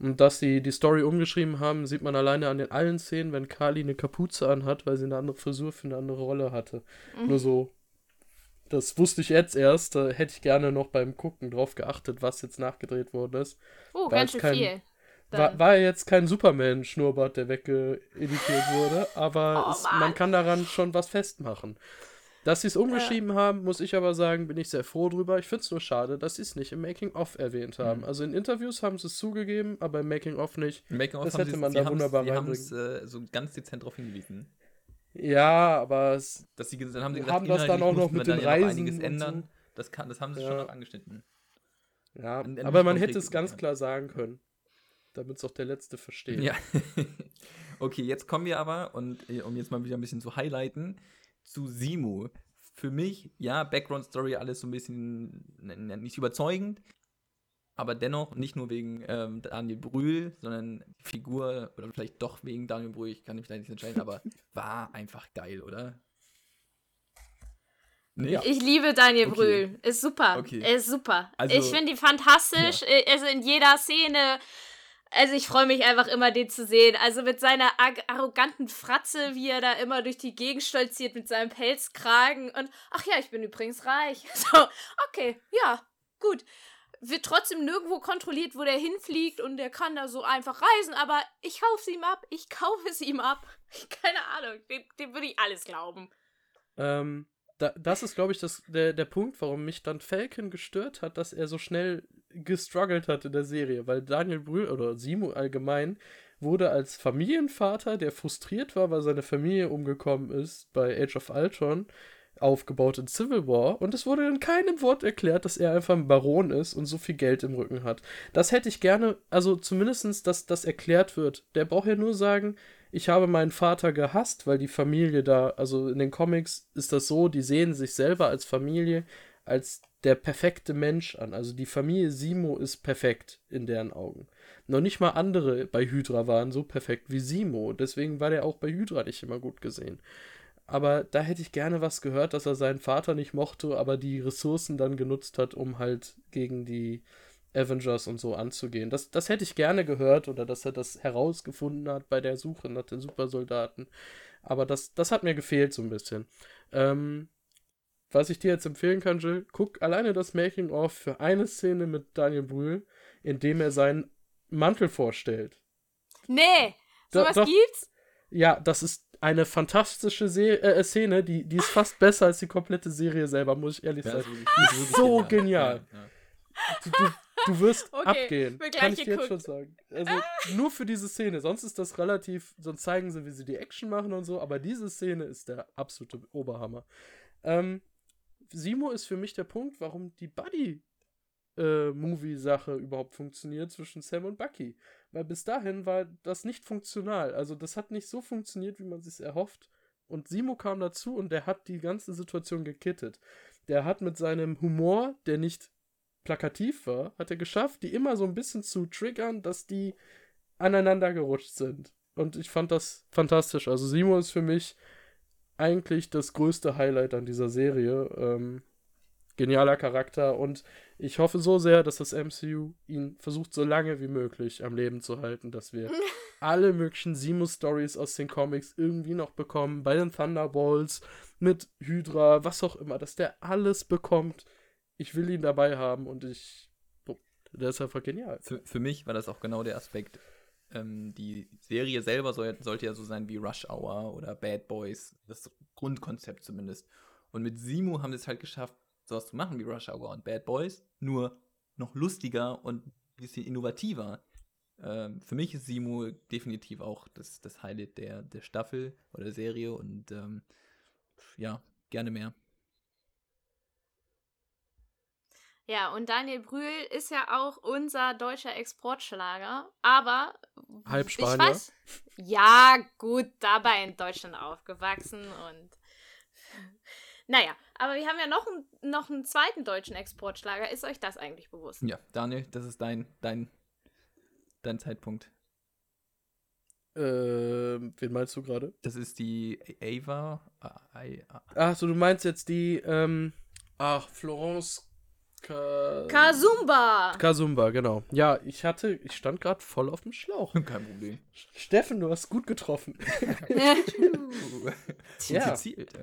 Und dass sie die Story umgeschrieben haben, sieht man alleine an den allen Szenen, wenn Kali eine Kapuze anhat, weil sie eine andere Frisur für eine andere Rolle hatte. Mhm. Nur so. Das wusste ich jetzt erst. Da hätte ich gerne noch beim Gucken drauf geachtet, was jetzt nachgedreht worden ist. Oh, War ganz jetzt schön kein- viel. War, war jetzt kein Superman-Schnurrbart, der weggeeditiert wurde, aber Oh, es, man kann daran schon was festmachen. Dass sie es umgeschrieben haben, muss ich aber sagen, bin ich sehr froh drüber. Ich finde es nur schade, dass sie es nicht im Making-of erwähnt haben. Mhm. Also in Interviews haben sie es zugegeben, aber im Making-of nicht. Im Making-of Das haben hätte sie- man sie da wunderbar Sie haben es äh, so ganz dezent darauf hingewiesen. Ja, aber es, Dass sie, dann haben sie gesagt, haben das dann auch noch mit den ja noch Reisen einiges und ändern. so. Das, kann, das haben sie Ja. schon noch angeschnitten. ja, An- an aber man hätte es ganz ja. klar sagen können. Damit es auch der Letzte versteht. Ja. okay, jetzt kommen wir aber, und äh, um jetzt mal wieder ein bisschen zu highlighten, zu Simu. Für mich, ja, Background-Story, alles so ein bisschen nicht überzeugend, aber dennoch nicht nur wegen ähm, Daniel Brühl, sondern die Figur, oder vielleicht doch wegen Daniel Brühl, ich kann mich da nicht entscheiden, aber war einfach geil, oder? Nee? Ja. Ich liebe Daniel Okay. Brühl. Ist super. Okay. Er ist super. Also- ich finde die fantastisch. Äh, Also in jeder Szene. Also ich freue mich einfach immer, den zu sehen. Also mit seiner arroganten Fratze, wie er da immer durch die Gegend stolziert mit seinem Pelzkragen und ach ja, ich bin übrigens reich. So, okay, ja, gut. Wird trotzdem nirgendwo kontrolliert, wo der hinfliegt und der kann da so einfach reisen, aber ich kaufe es ihm ab. Ich kaufe es ihm ab. Keine Ahnung, dem, dem würde ich alles glauben. Ähm, da, das ist, glaube ich, das, der, der Punkt, warum mich dann Falcon gestört hat, dass er so schnell gestruggelt hat in der Serie, weil Daniel Brühl oder Simo allgemein wurde als Familienvater, der frustriert war, weil seine Familie umgekommen ist bei Age of Ultron, aufgebaut in Civil War und es wurde in keinem Wort erklärt, dass er einfach ein Baron ist und so viel Geld im Rücken hat. Das hätte ich gerne, also zumindestens, dass das erklärt wird. Der braucht ja nur sagen, ich habe meinen Vater gehasst, weil die Familie da, also in den Comics ist das so, die sehen sich selber als Familie, als der perfekte Mensch an. Also die Familie Simo ist perfekt in deren Augen. Noch nicht mal andere bei Hydra waren so perfekt wie Simo. Deswegen war der auch bei Hydra nicht immer gut gesehen. Aber da hätte ich gerne was gehört, dass er seinen Vater nicht mochte, aber die Ressourcen dann genutzt hat, um halt gegen die Avengers und so anzugehen. Das, das hätte ich gerne gehört oder dass er das herausgefunden hat bei der Suche nach den Supersoldaten. Aber das, das hat mir gefehlt so ein bisschen. Ähm, was ich dir jetzt empfehlen kann, Jill, guck alleine das Making-of für eine Szene mit Daniel Brühl, in dem er seinen Mantel vorstellt. Nee, sowas doch. gibt's? Ja, das ist eine fantastische Se äh, Szene, die, die ist fast besser als die komplette Serie selber, muss ich ehrlich Ja, sagen. wirklich so genial. Ja, ja. Du, du, du wirst Okay, abgehen, kann gleich ich dir jetzt schon sagen. Also nur für diese Szene, sonst ist das relativ, sonst zeigen sie, wie sie die Action machen und so, aber diese Szene ist der absolute Oberhammer. Ähm, Simo ist für mich der Punkt, warum die Buddy Side-Movie-Sache überhaupt funktioniert zwischen Sam und Bucky. Weil bis dahin war das nicht funktional. Also das hat nicht so funktioniert, wie man sich erhofft. Und Simo kam dazu und der hat die ganze Situation gekittet. Der hat mit seinem Humor, der nicht plakativ war, hat er geschafft, die immer so ein bisschen zu triggern, dass die aneinander gerutscht sind. Und ich fand das fantastisch. Also Simo ist für mich eigentlich das größte Highlight an dieser Serie. Ähm, genialer Charakter und ich hoffe so sehr, dass das MCU ihn versucht, so lange wie möglich am Leben zu halten, dass wir alle möglichen Simo-Stories aus den Comics irgendwie noch bekommen, bei den Thunderbolts, mit Hydra, was auch immer, dass der alles bekommt. Ich will ihn dabei haben und ich. Der ist einfach genial. Für, für mich war das auch genau der Aspekt. Ähm, die Serie selber soll, sollte ja so sein wie Rush Hour oder Bad Boys, das Grundkonzept zumindest. Und mit Simu haben sie es halt geschafft, sowas zu machen wie Rush Hour und Bad Boys, nur noch lustiger und ein bisschen innovativer. Ähm, für mich ist Simu definitiv auch das, das Highlight der, der Staffel oder der Serie und ähm, ja, gerne mehr. Ja, und Daniel Brühl ist ja auch unser deutscher Exportschlager, aber Halb Spanier. Weiß, ja, gut, dabei in Deutschland aufgewachsen und naja, aber wir haben ja noch, ein, noch einen zweiten deutschen Exportschlager. Ist euch das eigentlich bewusst? Ja, Daniel, das ist dein, dein, dein Zeitpunkt. Äh, wen meinst du gerade? Das ist die Ava. Achso, du meinst jetzt die, ähm, ach, Florence Ka Kasumba. Kasumba, genau. Ja, ich hatte, ich stand gerade voll auf dem Schlauch. Kein Problem. Steffen, du hast gut getroffen. ja.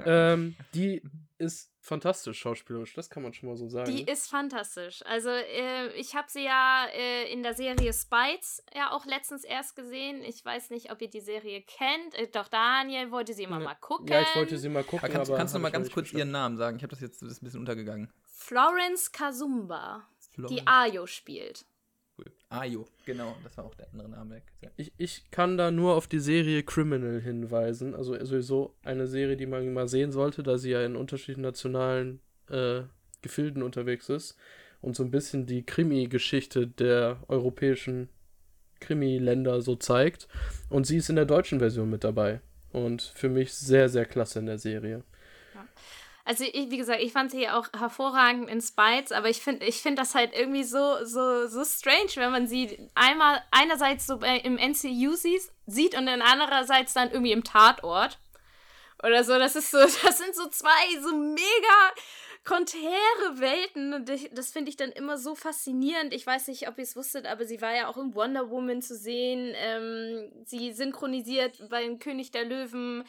Ähm, die ist fantastisch schauspielerisch, das kann man schon mal so sagen. Die ist fantastisch. Also äh, ich habe sie ja äh, in der Serie Spites ja auch letztens erst gesehen. Ich weiß nicht, ob ihr die Serie kennt. Äh, doch Daniel wollte sie immer ja. mal gucken. Ja, ich wollte sie mal gucken. kannst, kannst du noch mal ganz kurz bestimmt. ihren Namen sagen? Ich habe das jetzt das ist ein bisschen untergegangen. Florence Kazumba, Florence. die Ayo spielt. Cool. Ayo, genau, das war auch der andere Name. Ich, ich kann da nur auf die Serie Criminal hinweisen. Also sowieso eine Serie, die man mal sehen sollte, da sie ja in unterschiedlichen nationalen äh, Gefilden unterwegs ist und so ein bisschen die Krimi-Geschichte der europäischen Krimi-Länder so zeigt. Und sie ist in der deutschen Version mit dabei. Und für mich sehr, sehr klasse in der Serie. Also ich, wie gesagt, ich fand sie auch hervorragend in Spites, aber ich finde ich find das halt irgendwie so, so, so strange, wenn man sie einmal einerseits so bei, im MCU sieht und dann andererseits dann irgendwie im Tatort. Oder so, das ist so, das sind so zwei so mega konträre Welten und ich, das finde ich dann immer so faszinierend. Ich weiß nicht, ob ihr es wusstet, aber sie war ja auch in Wonder Woman zu sehen. Ähm, sie synchronisiert beim König der Löwen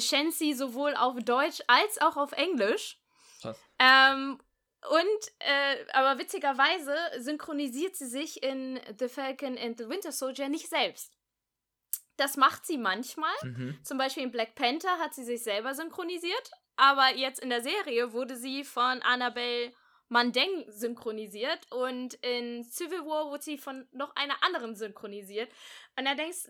Shensi sowohl auf Deutsch als auch auf Englisch. Krass. Ähm, und, äh, aber witzigerweise synchronisiert sie sich in The Falcon and the Winter Soldier nicht selbst. Das macht sie manchmal. Mhm. Zum Beispiel in Black Panther hat sie sich selber synchronisiert. Aber jetzt in der Serie wurde sie von Annabelle Mandeng synchronisiert und in Civil War wurde sie von noch einer anderen synchronisiert. Und da denkst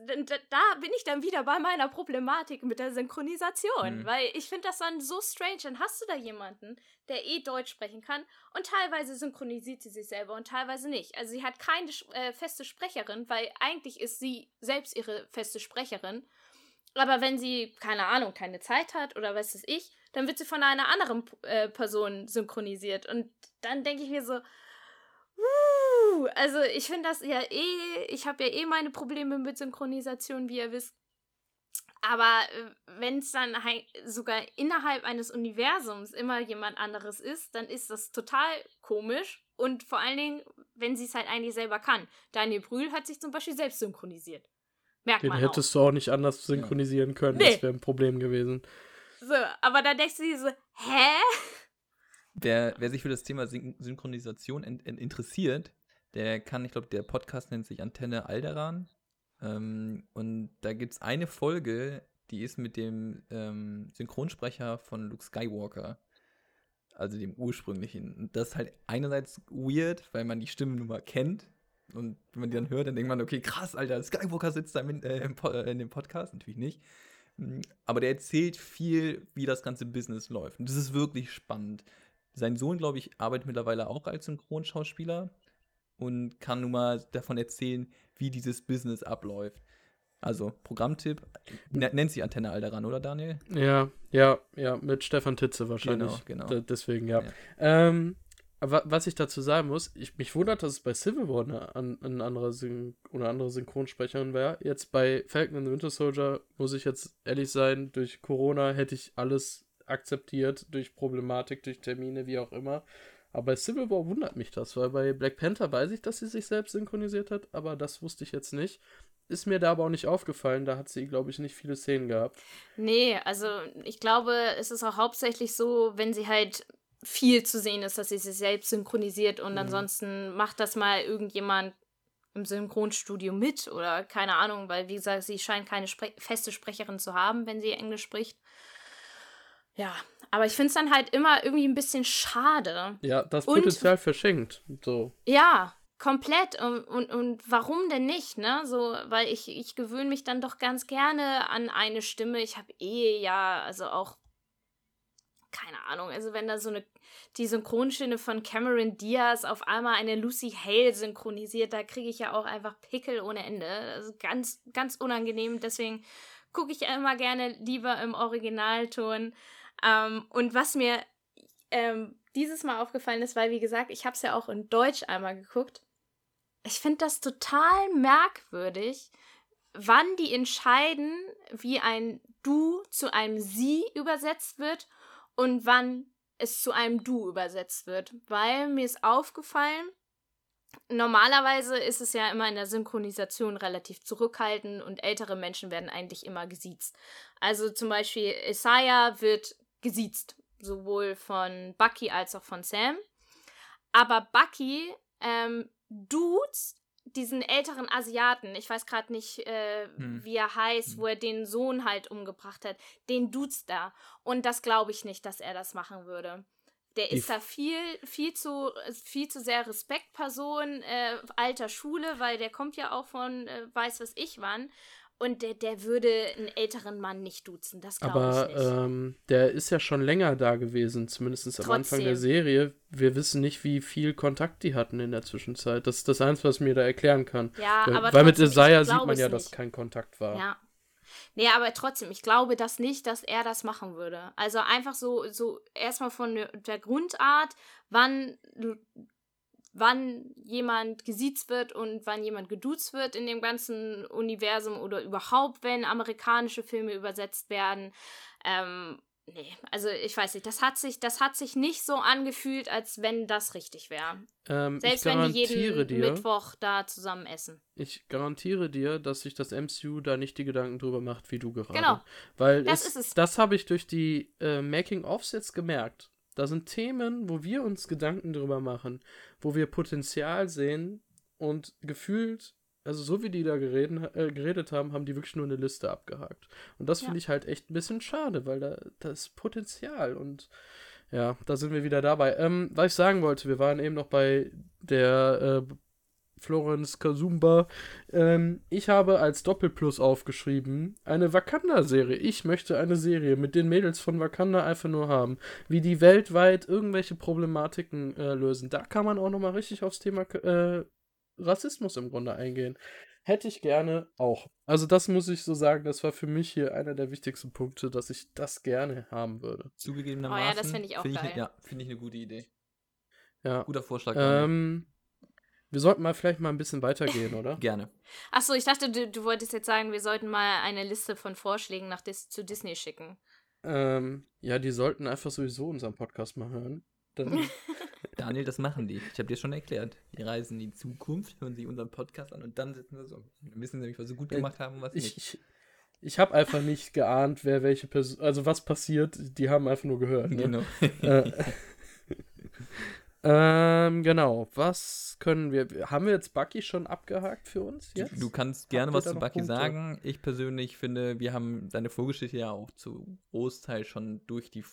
da bin ich dann wieder bei meiner Problematik mit der Synchronisation, mhm. weil ich finde das dann so strange. Dann hast du da jemanden, der eh Deutsch sprechen kann und teilweise synchronisiert sie sich selber und teilweise nicht. Also sie hat keine äh, feste Sprecherin, weil eigentlich ist sie selbst ihre feste Sprecherin. Aber wenn sie, keine Ahnung, keine Zeit hat oder was weiß ich, dann wird sie von einer anderen äh, Person synchronisiert. Und dann denke ich mir so, uh, also ich finde das ja eh, ich habe ja eh meine Probleme mit Synchronisation, wie ihr wisst. Aber äh, wenn es dann sogar innerhalb eines Universums immer jemand anderes ist, dann ist das total komisch. Und vor allen Dingen, wenn sie es halt eigentlich selber kann. Daniel Brühl hat sich zum Beispiel selbst synchronisiert. Merkt Den man hättest auch. du auch nicht anders synchronisieren können. Nee. Das wäre ein Problem gewesen. So, aber da denkst du dir so, hä? Wer, wer sich für das Thema Syn Synchronisation in, in interessiert, der kann, ich glaube, der Podcast nennt sich Antenne Alderan. Ähm, und da gibt es eine Folge, die ist mit dem ähm, Synchronsprecher von Luke Skywalker. Also dem ursprünglichen. Und das ist halt einerseits weird, weil man die Stimme nun mal kennt. Und wenn man die dann hört, dann denkt man, okay, krass, Alter, Skywalker sitzt da in, äh, im, äh, in dem Podcast. Natürlich nicht. Hm, aber der erzählt viel, wie das ganze Business läuft. Und das ist wirklich spannend. Sein Sohn, glaube ich, arbeitet mittlerweile auch als Synchronschauspieler. und kann nun mal davon erzählen, wie dieses Business abläuft. Also, Programmtipp, n- nennt sich Antenne Alderan, oder Daniel? Ja, ja, ja, mit Stefan Titze wahrscheinlich. Genau, genau. D deswegen, ja. Ja. Ähm, was ich dazu sagen muss, ich, mich wundert, dass es bei Civil War eine, an, ein anderer Syn oder andere Synchronsprecherin wäre. Jetzt bei Falcon and the Winter Soldier, muss ich jetzt ehrlich sein, durch Corona hätte ich alles akzeptiert, durch Problematik, durch Termine, wie auch immer. Aber bei Civil War wundert mich das, weil bei Black Panther weiß ich, dass sie sich selbst synchronisiert hat, aber das wusste ich jetzt nicht. Ist mir da aber auch nicht aufgefallen, da hat sie, glaube ich, nicht viele Szenen gehabt. Nee, also ich glaube, es ist auch hauptsächlich so, wenn sie halt viel zu sehen ist, dass sie sich selbst synchronisiert und Mhm. ansonsten macht das mal irgendjemand im Synchronstudio mit oder keine Ahnung, weil wie gesagt, sie scheint keine Spre feste Sprecherin zu haben, wenn sie Englisch spricht. Ja, aber ich finde es dann halt immer irgendwie ein bisschen schade. Ja, das Und- Potenzial verschenkt. So. Ja, komplett. Und, und, und warum denn nicht, ne? So, weil ich, ich gewöhne mich dann doch ganz gerne an eine Stimme. Ich habe eh ja, also auch, keine Ahnung, also wenn da so eine, die Synchronstimme von Cameron Diaz auf einmal eine Lucy Hale synchronisiert, da kriege ich ja auch einfach Pickel ohne Ende. Ist ganz, ganz unangenehm. Deswegen gucke ich immer gerne lieber im Originalton. Ähm, und was mir ähm, dieses Mal aufgefallen ist, weil wie gesagt, ich habe es ja auch in Deutsch einmal geguckt. Ich finde das total merkwürdig, wann die entscheiden, wie ein Du zu einem Sie übersetzt wird und wann es zu einem Du übersetzt wird. Weil mir ist aufgefallen, normalerweise ist es ja immer in der Synchronisation relativ zurückhaltend und ältere Menschen werden eigentlich immer gesiezt. Also zum Beispiel Isaiah wird gesiezt, sowohl von Bucky als auch von Sam. Aber Bucky ähm, duzt diesen älteren Asiaten, ich weiß gerade nicht, äh, Hm. wie er heißt, wo er den Sohn halt umgebracht hat, den duzt da. Und das glaube ich nicht, dass er das machen würde. Der ist da viel, viel zu, viel zu sehr Respektperson äh, alter Schule, weil der kommt ja auch von äh, weiß was ich wann. Und der, der würde einen älteren Mann nicht duzen. Das glaube Aber ich nicht. ähm, der ist ja schon länger da gewesen, zumindest am Anfang der Trotzdem. Serie. Wir wissen nicht, wie viel Kontakt die hatten in der Zwischenzeit. Das ist das Einzige, was mir da erklären kann. ja, weil aber weil mit trotzdem, ich Isaiah sieht man ja, nicht. dass kein Kontakt war. Ja. Nee, aber trotzdem, ich glaube das nicht, dass er das machen würde. Also einfach so, so erstmal von der Grundart, wann, wann jemand gesiezt wird und wann jemand geduzt wird in dem ganzen Universum oder überhaupt, wenn amerikanische Filme übersetzt werden. Ähm, nee, also ich weiß nicht, das hat sich, das hat sich nicht so angefühlt, als wenn das richtig wäre. Ähm, Selbst wenn die jeden dir, Mittwoch da zusammen essen. ich garantiere dir, dass sich das MCU da nicht die Gedanken drüber macht, wie du gerade. Genau. Weil Das es, ist es. das habe ich durch die äh, Making-ofs jetzt gemerkt. Da sind Themen, wo wir uns Gedanken drüber machen, wo wir Potenzial sehen und gefühlt, also so wie die da gereden, äh, geredet haben, haben die wirklich nur eine Liste abgehakt. Und das Ja. finde ich halt echt ein bisschen schade, weil da, da ist Potenzial und ja, da sind wir wieder dabei. Ähm, was ich sagen wollte, wir waren eben noch bei der äh, Florence Kazumba. Ähm, ich habe als Doppelplus aufgeschrieben eine Wakanda-Serie. Ich möchte eine Serie mit den Mädels von Wakanda einfach nur haben. Wie die weltweit irgendwelche Problematiken äh, lösen. Da kann man auch nochmal richtig aufs Thema äh, Rassismus im Grunde eingehen. Hätte ich gerne auch. Also das muss ich so sagen, das war für mich hier einer der wichtigsten Punkte, dass ich das gerne haben würde. Zugegebenermaßen. Oh ja, das find ich auch find geil. ne- ja, finde ich eine gute Idee. Ja. Guter Vorschlag. Ähm, wir sollten mal vielleicht mal ein bisschen weitergehen, oder? Gerne. Achso, ich dachte, du, du wolltest jetzt sagen, wir sollten mal eine Liste von Vorschlägen nach Dis zu Disney schicken. Ähm, ja, die sollten einfach sowieso unseren Podcast mal hören. Dann, Daniel, das machen die. Ich habe dir schon erklärt. Die reisen in die Zukunft, hören sie unseren Podcast an und dann sitzen wir so. Dann wissen sie nämlich, was sie gut Ja, gemacht haben und was ich nicht. ich, ich habe einfach nicht geahnt, wer welche Person, also was passiert. Die haben einfach nur gehört. Ne? Genau. Äh, ähm, genau. Was können wir? Haben wir jetzt Bucky schon abgehakt für uns Du, jetzt? du kannst gerne was zu Bucky Punkte? sagen. Ich persönlich finde, wir haben seine Vorgeschichte ja auch zu Großteil schon durch die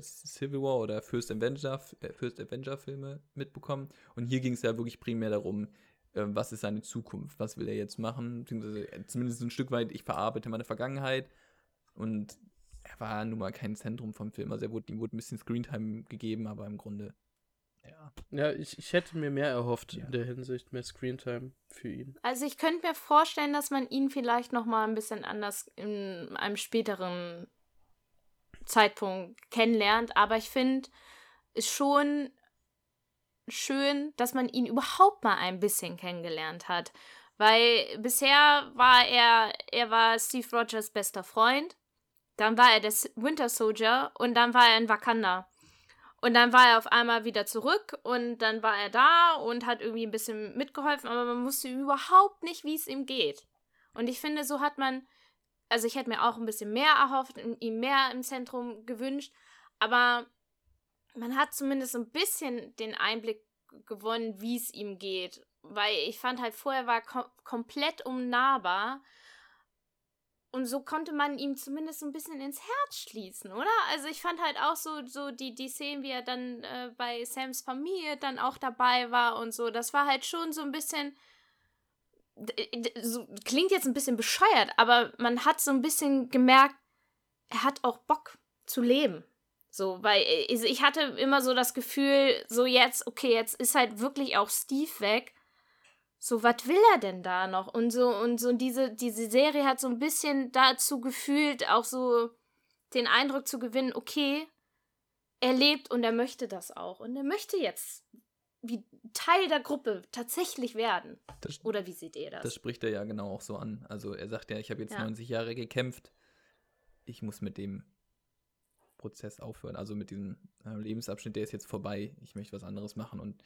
Civil War oder First Avenger, äh, First Avenger Filme mitbekommen. Und hier ging es ja wirklich primär darum, äh, was ist seine Zukunft, was will er jetzt machen, beziehungsweise äh, zumindest ein Stück weit, ich verarbeite meine Vergangenheit. Und er war nun mal kein Zentrum vom Film. Also er wurde, ihm wurde ein bisschen Screentime gegeben, aber im Grunde, ja, Ja. Ich, ich hätte mir mehr erhofft ja. in der Hinsicht, mehr Screentime für ihn. Also ich könnte mir vorstellen, dass man ihn vielleicht noch mal ein bisschen anders in einem späteren Zeitpunkt kennenlernt, aber ich finde es schon schön, dass man ihn überhaupt mal ein bisschen kennengelernt hat. Weil bisher war er, er war Steve Rogers bester Freund, dann war er der Winter Soldier und dann war er in Wakanda. Und dann war er auf einmal wieder zurück und dann war er da und hat irgendwie ein bisschen mitgeholfen, aber man wusste überhaupt nicht, wie es ihm geht. Und ich finde, so hat man, also ich hätte mir auch ein bisschen mehr erhofft, ihm mehr im Zentrum gewünscht, aber man hat zumindest ein bisschen den Einblick gewonnen, wie es ihm geht. Weil ich fand halt, vorher war kom komplett unnahbar. Und so konnte man ihm zumindest ein bisschen ins Herz schließen, oder? Also ich fand halt auch so, so die, die Szenen, wie er dann äh, bei Sams Familie dann auch dabei war und so, das war halt schon so ein bisschen. So, klingt jetzt ein bisschen bescheuert, aber man hat so ein bisschen gemerkt, er hat auch Bock zu leben. So, weil äh, ich hatte immer so das Gefühl, so jetzt, okay, jetzt ist halt wirklich auch Steve weg. So, was will er denn da noch? Und so, und so diese, diese Serie hat so ein bisschen dazu gefühlt, auch so den Eindruck zu gewinnen, okay, er lebt und er möchte das auch. Und er möchte jetzt wie Teil der Gruppe tatsächlich werden. Das, Oder wie seht ihr das? Das spricht er ja genau auch so an. Also er sagt ja, ich habe jetzt ja. 90 Jahre gekämpft. Ich muss mit dem Prozess aufhören. Also mit diesem äh, Lebensabschnitt, der ist jetzt vorbei. Ich möchte was anderes machen. Und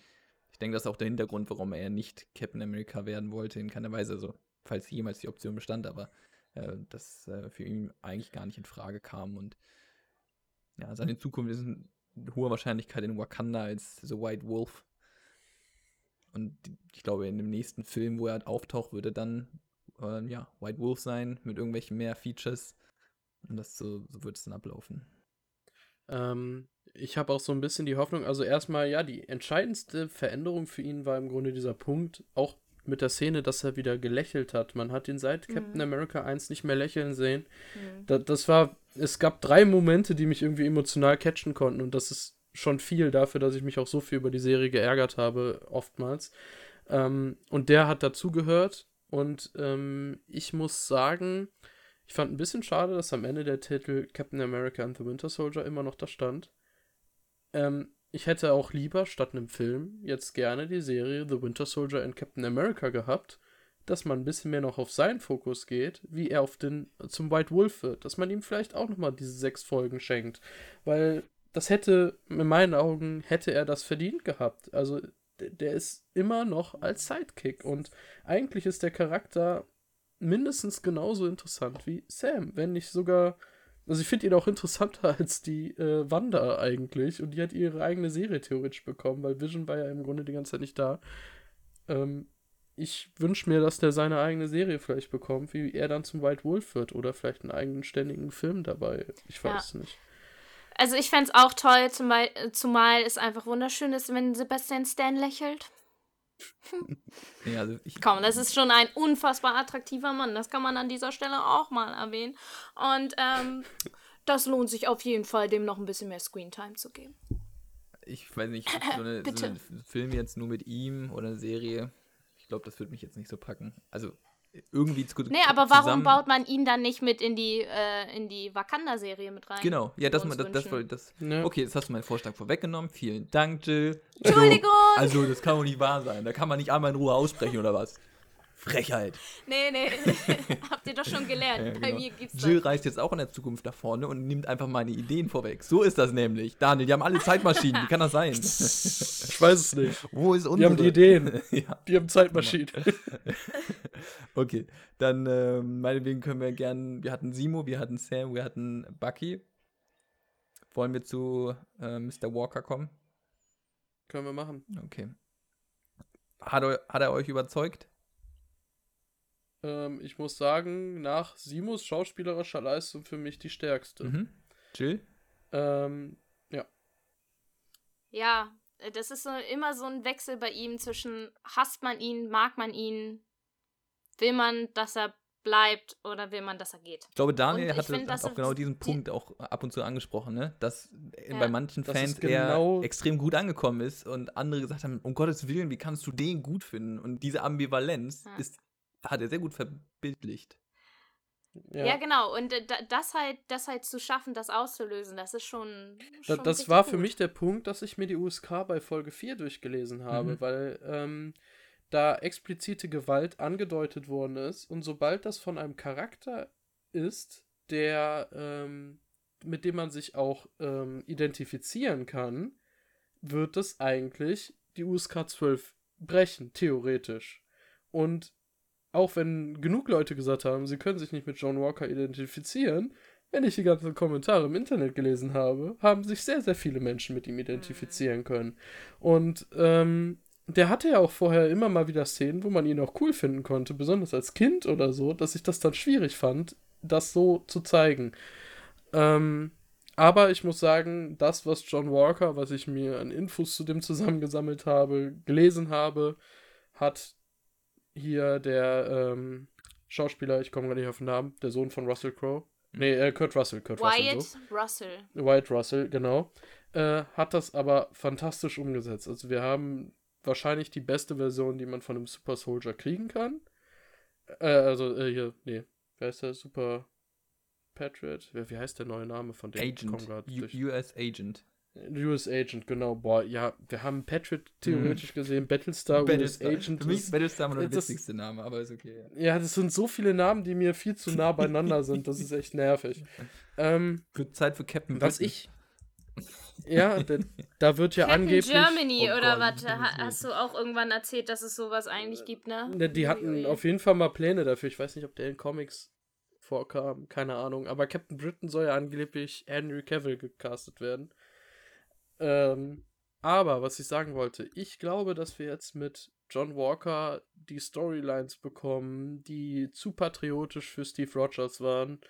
denke, das ist auch der Hintergrund, warum er nicht Captain America werden wollte, in keiner Weise. Also, falls jemals die Option bestand, aber äh, das äh, für ihn eigentlich gar nicht in Frage kam. Und ja, seine Zukunft ist in hoher Wahrscheinlichkeit in Wakanda als The White Wolf. Und ich glaube, in dem nächsten Film, wo er auftaucht, würde dann äh, ja, White Wolf sein mit irgendwelchen mehr Features. Und das so, so wird es dann ablaufen. Ähm, ich habe auch so ein bisschen die Hoffnung, also erstmal, ja, die entscheidendste Veränderung für ihn war im Grunde dieser Punkt, auch mit der Szene, dass er wieder gelächelt hat. Man hat ihn seit mhm. Captain America 1 nicht mehr lächeln sehen. Mhm. Da, das war, es gab drei Momente, die mich irgendwie emotional catchen konnten und das ist schon viel dafür, dass ich mich auch so viel über die Serie geärgert habe, oftmals. Ähm, und der hat dazugehört und ähm, ich muss sagen, ich fand ein bisschen schade, dass am Ende der Titel Captain America and the Winter Soldier immer noch da stand. Ähm, ich hätte auch lieber statt einem Film jetzt gerne die Serie The Winter Soldier and Captain America gehabt, dass man ein bisschen mehr noch auf seinen Fokus geht, wie er auf den zum White Wolf wird, dass man ihm vielleicht auch nochmal diese sechs Folgen schenkt, weil das hätte in meinen Augen hätte er das verdient gehabt. Also der ist immer noch als Sidekick und eigentlich ist der Charakter mindestens genauso interessant wie Sam, wenn nicht sogar. Also ich finde ihn auch interessanter als die äh, Wanda eigentlich. Und die hat ihre eigene Serie theoretisch bekommen, weil Vision war ja im Grunde die ganze Zeit nicht da. Ähm, ich wünsche mir, dass der seine eigene Serie vielleicht bekommt, wie er dann zum White Wolf wird oder vielleicht einen eigenen ständigen Film dabei. Ich weiß ja. nicht. Also ich fände es auch toll, zumal, zumal es einfach wunderschön ist, wenn Sebastian Stan lächelt. Ja, also ich, Komm, das ist schon ein unfassbar attraktiver Mann. Das kann man an dieser Stelle auch mal erwähnen. Und ähm, das lohnt sich auf jeden Fall, dem noch ein bisschen mehr Screentime zu geben. Ich weiß nicht, so eine, so Film jetzt nur mit ihm oder eine Serie, ich glaube, das würde mich jetzt nicht so packen. Also irgendwie zu Nee, aber warum baut man ihn dann nicht mit in die, äh, in die Wakanda-Serie mit rein? Genau, ja, das, das, das, das, das ja. Okay, jetzt hast du meinen Vorschlag vorweggenommen. Vielen Dank, Jill. Entschuldigung! Also, also, das kann doch nicht wahr sein. Da kann man nicht einmal in Ruhe aussprechen, oder was? Frechheit. Nee, nee. Habt ihr doch schon gelernt. Ja, genau. Bei mir gibt's Jill das. reist jetzt auch in der Zukunft nach vorne und nimmt einfach meine Ideen vorweg. So ist das nämlich. Daniel, die haben alle Zeitmaschinen. Wie kann das sein? Ich weiß es nicht. Wo ist unsere? Die haben die Ideen. ja. Die haben Zeitmaschinen. okay, dann äh, meinetwegen können wir gern. Wir hatten Simo, wir hatten Sam, wir hatten Bucky. Wollen wir zu äh, Mr. Walker kommen? Können wir machen. Okay. Hat, hat er euch überzeugt? Ähm, ich muss sagen, nach Simos schauspielerischer Leistung für mich die stärkste. Mhm. Jill? Ähm, ja. Ja, das ist so, immer so ein Wechsel bei ihm zwischen hasst man ihn, mag man ihn, will man, dass er bleibt oder will man, dass er geht? Ich glaube, Daniel hatte, find, auch genau diesen die- Punkt auch ab und zu angesprochen, ne? dass äh, Ja. bei manchen Das Fans genau- er extrem gut angekommen ist und andere gesagt haben, um Gottes Willen, wie kannst du den gut finden? Und diese Ambivalenz Ja. ist, hat er sehr gut verbildlicht. Ja, genau. Und äh, da- das halt, das halt zu schaffen, das auszulösen, das ist schon. Da, schon das richtig war für gut. mich der Punkt, dass ich mir die USK bei Folge 4 durchgelesen habe, Mhm. weil ähm, da explizite Gewalt angedeutet worden ist und sobald das von einem Charakter ist, der ähm, mit dem man sich auch ähm, identifizieren kann, wird das eigentlich die USK 12 brechen, theoretisch. Und auch wenn genug Leute gesagt haben, sie können sich nicht mit John Walker identifizieren, wenn ich die ganzen Kommentare im Internet gelesen habe, haben sich sehr, sehr viele Menschen mit ihm identifizieren können. Und ähm, der hatte ja auch vorher immer mal wieder Szenen, wo man ihn auch cool finden konnte, besonders als Kind oder so, dass ich das dann schwierig fand, das so zu zeigen. Ähm, aber ich muss sagen, das, was John Walker, was ich mir an Infos zu dem zusammengesammelt habe, gelesen habe, hat hier der ähm, Schauspieler, ich komme gar nicht auf den Namen, der Sohn von Russell Crowe. Nee, äh, Kurt Russell, Kurt Russell. Wyatt So. Russell. White Russell, genau. Äh, hat das aber fantastisch umgesetzt. Also wir haben wahrscheinlich die beste Version, die man von einem Super Soldier kriegen kann. Äh, also äh, hier, nee, wer heißt der? Super Patriot? Wer, wie heißt der neue Name von dem? Agent. US Agent. US Agent, genau. Boah, ja, wir haben Patriot theoretisch gesehen, Battlestar, US Mhm. Battlestar. Agent. Für mich ist- Battlestar immer noch der das- witzigste Name, aber ist okay. Ja. ja, das sind so viele Namen, die mir viel zu nah beieinander sind. Das ist echt nervig. Ähm, Wird Zeit für Captain was Britain. ich. Ja, da, da wird ja Captain angeblich. Germany Oh oder Gott, was? hast du auch irgendwann erzählt, dass es sowas eigentlich gibt, ne? Ne, die hatten auf jeden Fall mal Pläne dafür. Ich weiß nicht, ob der in Comics vorkam. Keine Ahnung. Aber Captain Britain soll ja angeblich Henry Cavill gecastet werden. Ähm, aber was ich sagen wollte, ich glaube, dass wir jetzt mit John Walker die Storylines bekommen, die zu patriotisch für Steve Rogers waren.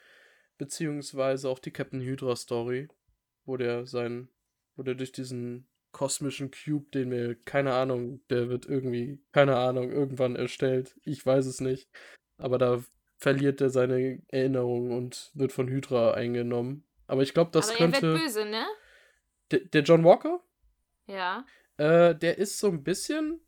Beziehungsweise auch die Captain Hydra Story, wo der sein, wo der durch diesen kosmischen Cube, den wir, keine Ahnung, der wird irgendwie, keine Ahnung, irgendwann erstellt. Ich weiß es nicht. Aber da verliert er seine Erinnerung und wird von Hydra eingenommen. Aber ich glaube, das Aber er könnte. wird böse, ne? Der, der John Walker? Ja. Äh, der ist so ein bisschen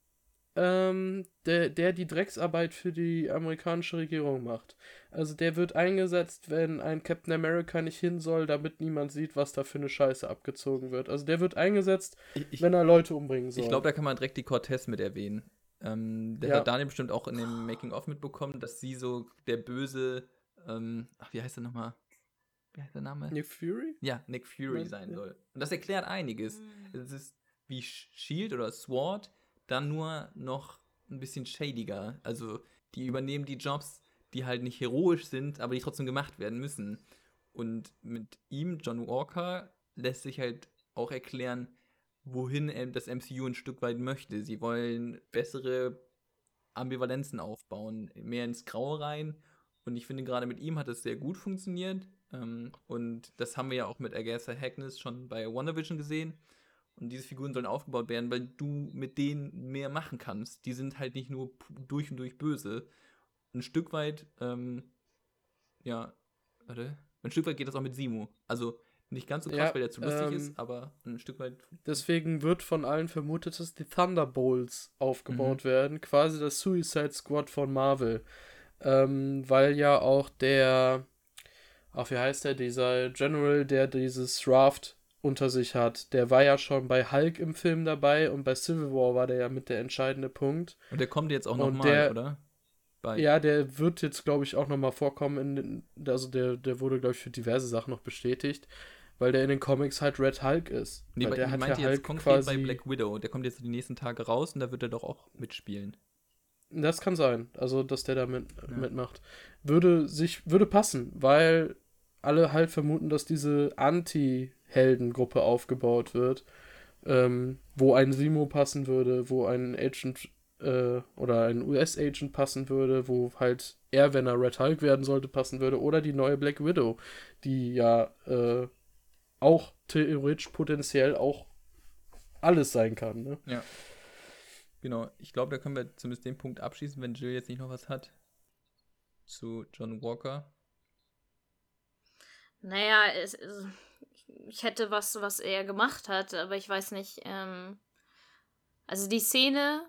ähm, der, der die Drecksarbeit für die amerikanische Regierung macht. Also der wird eingesetzt, wenn ein Captain America nicht hin soll, damit niemand sieht, was da für eine Scheiße abgezogen wird. Also der wird eingesetzt, Ich, ich, wenn er Leute umbringen soll. ich glaube, da kann man direkt die Cortez mit erwähnen. Ähm, der Ja. hat Daniel bestimmt auch in dem Making-of mitbekommen, dass sie so der böse, ähm, ach, wie heißt der nochmal? Wie heißt der Name? Nick Fury? Ja, Nick Fury sein ja. soll. Und das erklärt einiges. Mhm. Es ist wie Sh- Shield oder SWORD, dann nur noch ein bisschen shadiger. Also, die übernehmen die Jobs, die halt nicht heroisch sind, aber die trotzdem gemacht werden müssen. Und mit ihm, John Walker, lässt sich halt auch erklären, wohin das MCU ein Stück weit möchte. Sie wollen bessere Ambivalenzen aufbauen, mehr ins Graue rein. Und ich finde, gerade mit ihm hat es sehr gut funktioniert. Ähm, und das haben wir ja auch mit Agatha Harkness schon bei WandaVision gesehen. Und diese Figuren sollen aufgebaut werden, weil du mit denen mehr machen kannst. Die sind halt nicht nur durch und durch böse. Ein Stück weit, ähm, ja, warte, ein Stück weit geht das auch mit Simu. Also nicht ganz so krass, Ja, weil der zu lustig ähm, ist, aber ein Stück weit. Deswegen wird von allen vermutet, dass die Thunderbolts Mhm. aufgebaut werden. Quasi das Suicide Squad von Marvel. Ähm, weil ja auch der, ach, wie heißt der, dieser General, der dieses Raft unter sich hat, der war ja schon bei Hulk im Film dabei und bei Civil War war der ja mit der entscheidende Punkt. Und der kommt jetzt auch nochmal, der- oder? Bei, Ja, der wird jetzt, glaube ich, auch nochmal vorkommen. In den, also der, der wurde, glaube ich, für diverse Sachen noch bestätigt, weil der in den Comics halt Red Hulk ist. Nee, weil der hat meinte ja jetzt Hulk konkret quasi. bei Black Widow. Der kommt jetzt die nächsten Tage raus und da wird er doch auch mitspielen. Das kann sein, also dass der da mit, Ja. mitmacht. Würde sich, würde passen, weil alle halt vermuten, dass diese Anti-Heldengruppe aufgebaut wird, ähm, wo ein Simo passen würde, wo ein Agent äh, oder ein US-Agent passen würde, wo halt er, wenn er Red Hulk werden sollte, passen würde, oder die neue Black Widow, die ja äh, auch theoretisch potenziell auch alles sein kann, ne? Ja. Genau, ich glaube, da können wir zumindest den Punkt abschließen, wenn Jill jetzt nicht noch was hat. zu John Walker? Naja, es, es, ich hätte was, was er gemacht hat, aber ich weiß nicht. Ähm, also die Szene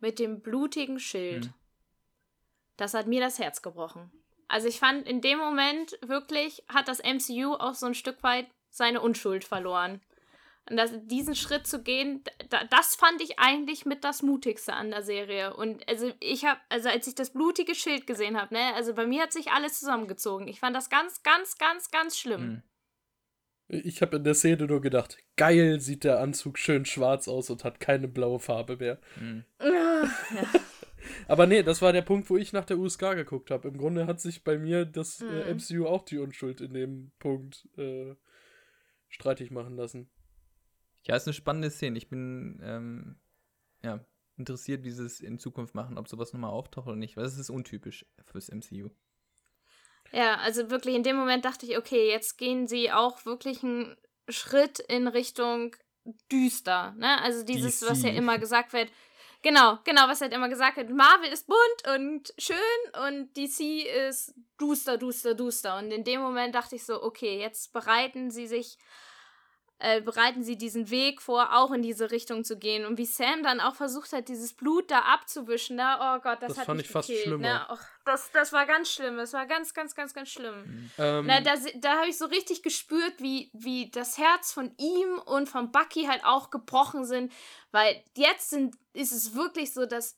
mit dem blutigen Schild, hm. das hat mir das Herz gebrochen. Also ich fand in dem Moment wirklich hat das MCU auch so ein Stück weit seine Unschuld verloren. Und das, diesen Schritt zu gehen, da, das fand ich eigentlich mit das Mutigste an der Serie. Und also ich habe, also als ich das blutige Schild gesehen habe, ne, also bei mir hat sich alles zusammengezogen. Ich fand das ganz, ganz, ganz, ganz schlimm. Mhm. Ich habe in der Szene nur gedacht, geil sieht der Anzug schön schwarz aus und hat keine blaue Farbe mehr. Mhm. Ja. Aber nee, das war der Punkt, wo ich nach der USK geguckt habe. Im Grunde hat sich bei mir das mhm. äh, MCU auch die Unschuld in dem Punkt äh, streitig machen lassen. Ja, ist eine spannende Szene. Ich bin ähm, ja, interessiert, wie sie es in Zukunft machen, ob sowas nochmal auftaucht oder nicht, weil es ist untypisch fürs MCU. Ja, also wirklich in dem Moment dachte ich, okay, jetzt gehen sie auch wirklich einen Schritt in Richtung düster, ne? Also dieses, DC. was ja immer gesagt wird, genau, genau, was halt immer gesagt wird, Marvel ist bunt und schön und DC ist duster, duster, duster. Und in dem Moment dachte ich so, okay, jetzt bereiten sie sich äh, bereiten sie diesen Weg vor, auch in diese Richtung zu gehen. Und wie Sam dann auch versucht hat, dieses Blut da abzuwischen, ne? Oh Gott, das, das hat fand mich ich fast gekillt, schlimmer. Ne? Oh, das, das war ganz schlimm. Das war ganz, ganz, ganz, ganz schlimm. Ähm, Na, da da habe ich so richtig gespürt, wie, wie das Herz von ihm und von Bucky halt auch gebrochen sind. Weil jetzt sind, ist es wirklich so, dass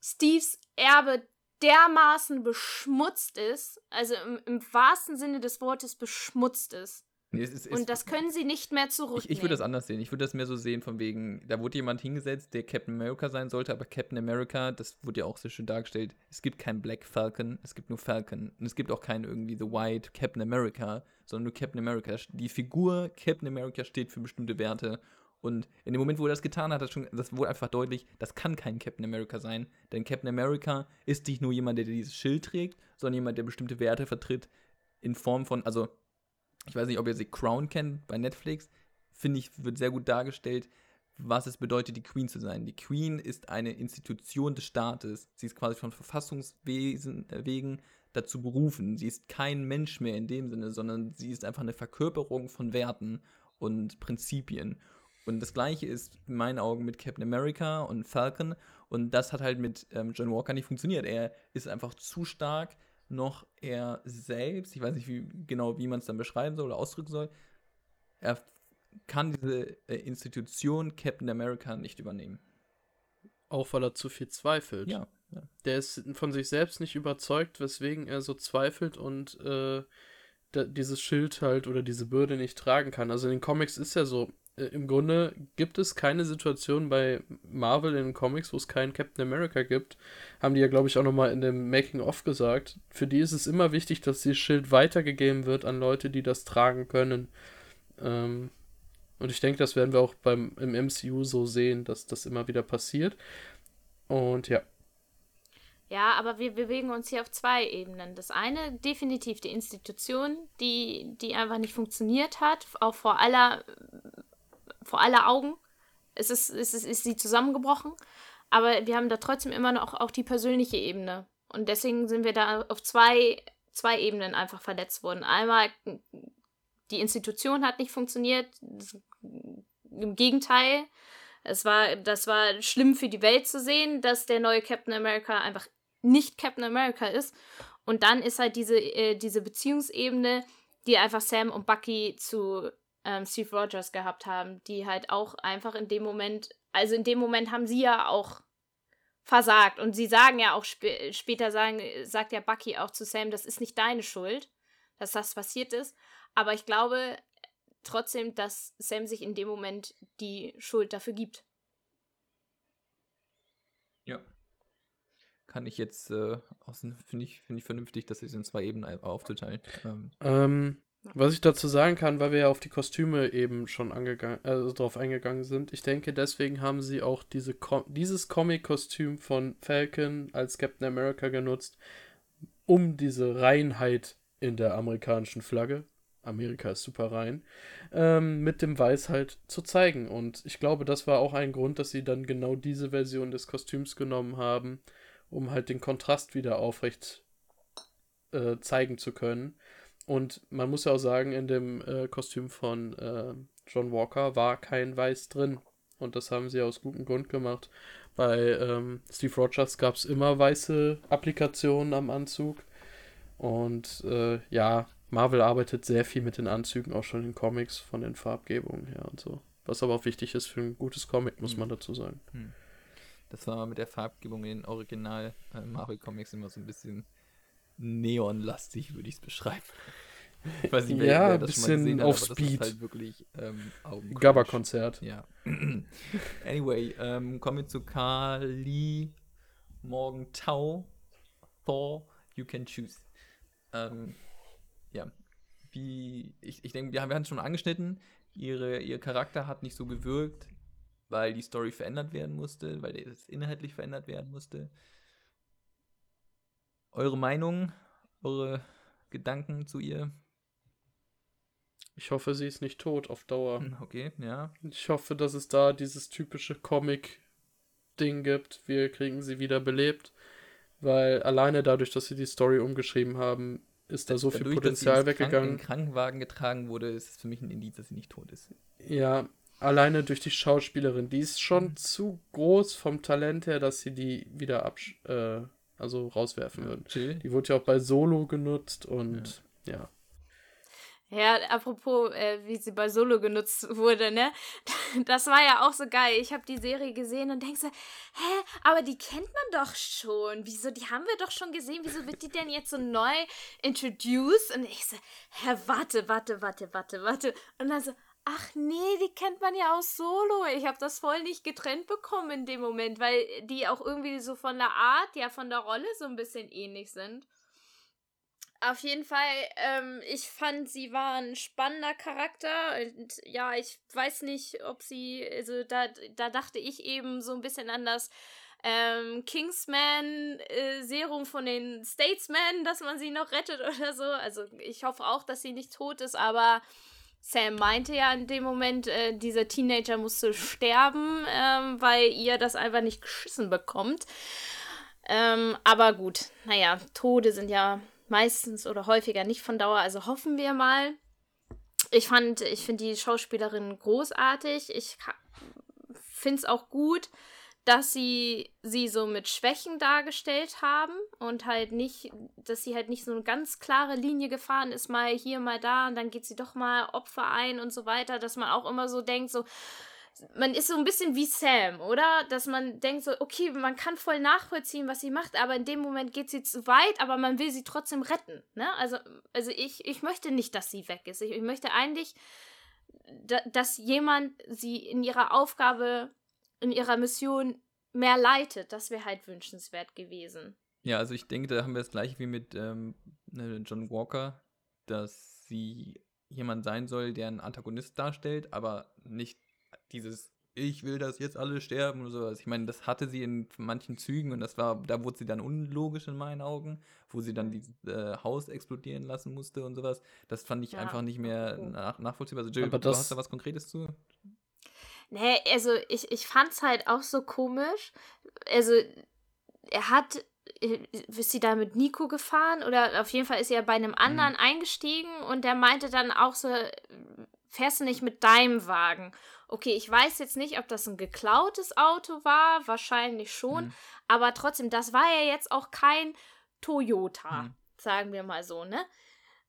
Steves Erbe dermaßen beschmutzt ist, also im, im wahrsten Sinne des Wortes beschmutzt ist. Nee, es, es, und das können sie nicht mehr zurücknehmen. Ich, ich würde das anders sehen. Ich würde das mehr so sehen, von wegen, da wurde jemand hingesetzt, der Captain America sein sollte, aber Captain America, das wurde ja auch sehr schön dargestellt, es gibt keinen Black Falcon, es gibt nur Falcon. Und es gibt auch keinen irgendwie The White Captain America, sondern nur Captain America. Die Figur Captain America steht für bestimmte Werte. Und in dem Moment, wo er das getan hat, das, schon, das wurde einfach deutlich, das kann kein Captain America sein. Denn Captain America ist nicht nur jemand, der dieses Schild trägt, sondern jemand, der bestimmte Werte vertritt in Form von, also ich weiß nicht, ob ihr sie Crown kennt bei Netflix, finde ich, wird sehr gut dargestellt, was es bedeutet, die Queen zu sein. Die Queen ist eine Institution des Staates. Sie ist quasi von Verfassungswesen äh, wegen dazu berufen. Sie ist kein Mensch mehr in dem Sinne, sondern sie ist einfach eine Verkörperung von Werten und Prinzipien. Und das gleiche ist in meinen Augen mit Captain America und Falcon. Und das hat halt mit ähm, John Walker nicht funktioniert. Er ist einfach zu stark noch er selbst, ich weiß nicht wie, genau, wie man es dann beschreiben soll oder ausdrücken soll, er kann diese äh, Institution Captain America nicht übernehmen. Auch weil er zu viel zweifelt. Ja. ja. Der ist von sich selbst nicht überzeugt, weswegen er so zweifelt und äh, dieses Schild halt oder diese Bürde nicht tragen kann. Also in den Comics ist ja so, äh, im Grunde gibt es keine Situation bei Marvel in den Comics, wo es keinen Captain America gibt. Haben die ja, glaube ich, auch nochmal in dem Making-of gesagt. Für die ist es immer wichtig, dass dieses Schild weitergegeben wird an Leute, die das tragen können. Ähm, und ich denke, das werden wir auch beim, im MCU so sehen, dass das immer wieder passiert. Und ja. Ja, aber wir bewegen uns hier auf zwei Ebenen. Das eine, definitiv die Institution, die, die einfach nicht funktioniert hat, auch vor aller vor aller Augen. Es ist, es ist, ist sie zusammengebrochen. Aber wir haben da trotzdem immer noch auch die persönliche Ebene. Und deswegen sind wir da auf zwei, zwei Ebenen einfach verletzt worden. Einmal, die Institution hat nicht funktioniert. Im Gegenteil, es war, das war schlimm für die Welt zu sehen, dass der neue Captain America einfach nicht Captain America ist. Und dann ist halt diese, äh, diese Beziehungsebene, die einfach Sam und Bucky zu ähm, Steve Rogers gehabt haben, die halt auch einfach in dem Moment, also in dem Moment haben sie ja auch versagt. Und sie sagen ja auch sp später, sagen, sagt ja Bucky auch zu Sam, das ist nicht deine Schuld, dass das passiert ist. Aber ich glaube trotzdem, dass Sam sich in dem Moment die Schuld dafür gibt. Ja. Kann ich jetzt, äh, finde ich, find ich vernünftig, dass sie es in zwei Ebenen aufzuteilen. Ähm, ähm was ich dazu sagen kann, weil wir ja auf die Kostüme eben schon angegangen, also drauf eingegangen sind, ich denke, deswegen haben sie auch diese Com dieses Comic-Kostüm von Falcon als Captain America genutzt, um diese Reinheit in der amerikanischen Flagge, Amerika ist super rein, ähm, mit dem Weiß halt zu zeigen. Und ich glaube, das war auch ein Grund, dass sie dann genau diese Version des Kostüms genommen haben, um halt den Kontrast wieder aufrecht äh, zeigen zu können. Und man muss ja auch sagen, in dem äh, Kostüm von äh, John Walker war kein Weiß drin. Und das haben sie aus gutem Grund gemacht. Bei ähm, Steve Rogers gab es immer weiße Applikationen am Anzug. Und äh, ja, Marvel arbeitet sehr viel mit den Anzügen, auch schon in Comics von den Farbgebungen her und so. Was aber auch wichtig ist für ein gutes Comic, muss hm. man dazu sagen. Hm. Das war mit der Farbgebung in Original äh, Marvel Comics immer so ein bisschen neonlastig, würde ich es beschreiben. Ich weiß nicht, wer, ja, das bisschen auf hat, Speed. Halt wirklich ähm, Gabba-Konzert. Ja. anyway, ähm, kommen wir zu Kali Morgentau. Thor, you can choose. Ähm, ja. Wie, ich, ich denke, wir haben es schon angeschnitten. Ihre, ihr Charakter hat nicht so gewirkt, weil die Story verändert werden musste, weil es inhaltlich verändert werden musste. Eure Meinung, eure Gedanken zu ihr? Ich hoffe, sie ist nicht tot auf Dauer. Hm, okay, ja. Ich hoffe, dass es da dieses typische Comic-Ding gibt. Wir kriegen sie wieder belebt. Weil alleine dadurch, dass sie die Story umgeschrieben haben, ist da so dadurch, viel Potenzial dass sie weggegangen. Krank in Krankenwagen getragen wurde, ist es für mich ein Indiz, dass sie nicht tot ist. Ja, alleine durch die Schauspielerin. Die ist schon mhm. zu groß vom Talent her, dass sie die wieder absch äh, also rauswerfen ja, würden. Chill. Die wurde ja auch bei Solo genutzt und ja. ja. Ja, apropos, äh, wie sie bei Solo genutzt wurde, ne? Das war ja auch so geil. Ich habe die Serie gesehen und denke so, hä, aber die kennt man doch schon. Wieso, die haben wir doch schon gesehen. Wieso wird die denn jetzt so neu introduced? Und ich so, hä, warte, warte, warte, warte, warte. Und dann so, ach nee, die kennt man ja aus Solo. Ich habe das voll nicht getrennt bekommen in dem Moment, weil die auch irgendwie so von der Art, ja, von der Rolle so ein bisschen ähnlich sind. Auf jeden Fall, ähm, ich fand, sie war ein spannender Charakter. Und ja, ich weiß nicht, ob sie, also da, da dachte ich eben so ein bisschen an das ähm, Kingsman-Serum äh, von den Statesmen, dass man sie noch rettet oder so. Also ich hoffe auch, dass sie nicht tot ist, aber Sam meinte ja in dem Moment, äh, dieser Teenager musste sterben, ähm, weil ihr das einfach nicht geschissen bekommt. Ähm, aber gut, naja, Tode sind ja meistens oder häufiger nicht von Dauer, also hoffen wir mal. Ich fand, ich finde die Schauspielerin großartig. Ich finde es auch gut, dass sie sie so mit Schwächen dargestellt haben und halt nicht, dass sie halt nicht so eine ganz klare Linie gefahren ist, mal hier, mal da und dann geht sie doch mal Opfer ein und so weiter, dass man auch immer so denkt, so, man ist so ein bisschen wie Sam, oder? Dass man denkt so, okay, man kann voll nachvollziehen, was sie macht, aber in dem Moment geht sie zu weit, aber man will sie trotzdem retten, ne? Also, also ich, ich möchte nicht, dass sie weg ist. Ich, ich möchte eigentlich, dass jemand sie in ihrer Aufgabe, in ihrer Mission mehr leitet. Das wäre halt wünschenswert gewesen. Ja, also ich denke, da haben wir das gleiche wie mit ähm, ne, John Walker, dass sie jemand sein soll, der einen Antagonist darstellt, aber nicht dieses ich will, dass jetzt alle sterben oder sowas. Ich meine, das hatte sie in manchen Zügen und das war, da wurde sie dann unlogisch in meinen Augen, wo sie dann dieses äh, Haus explodieren lassen musste und sowas. Das fand ich ja. einfach nicht mehr nach, nachvollziehbar. Also Jill, du hast da was Konkretes zu? Nee, also ich, ich fand's halt auch so komisch. Also, er hat äh, ist sie da mit Nico gefahren oder auf jeden Fall ist sie ja bei einem anderen mhm. eingestiegen und der meinte dann auch so, fährst du nicht mit deinem Wagen? Okay, ich weiß jetzt nicht, ob das ein geklautes Auto war, wahrscheinlich schon, mhm. aber trotzdem, das war ja jetzt auch kein Toyota, mhm. sagen wir mal so, ne?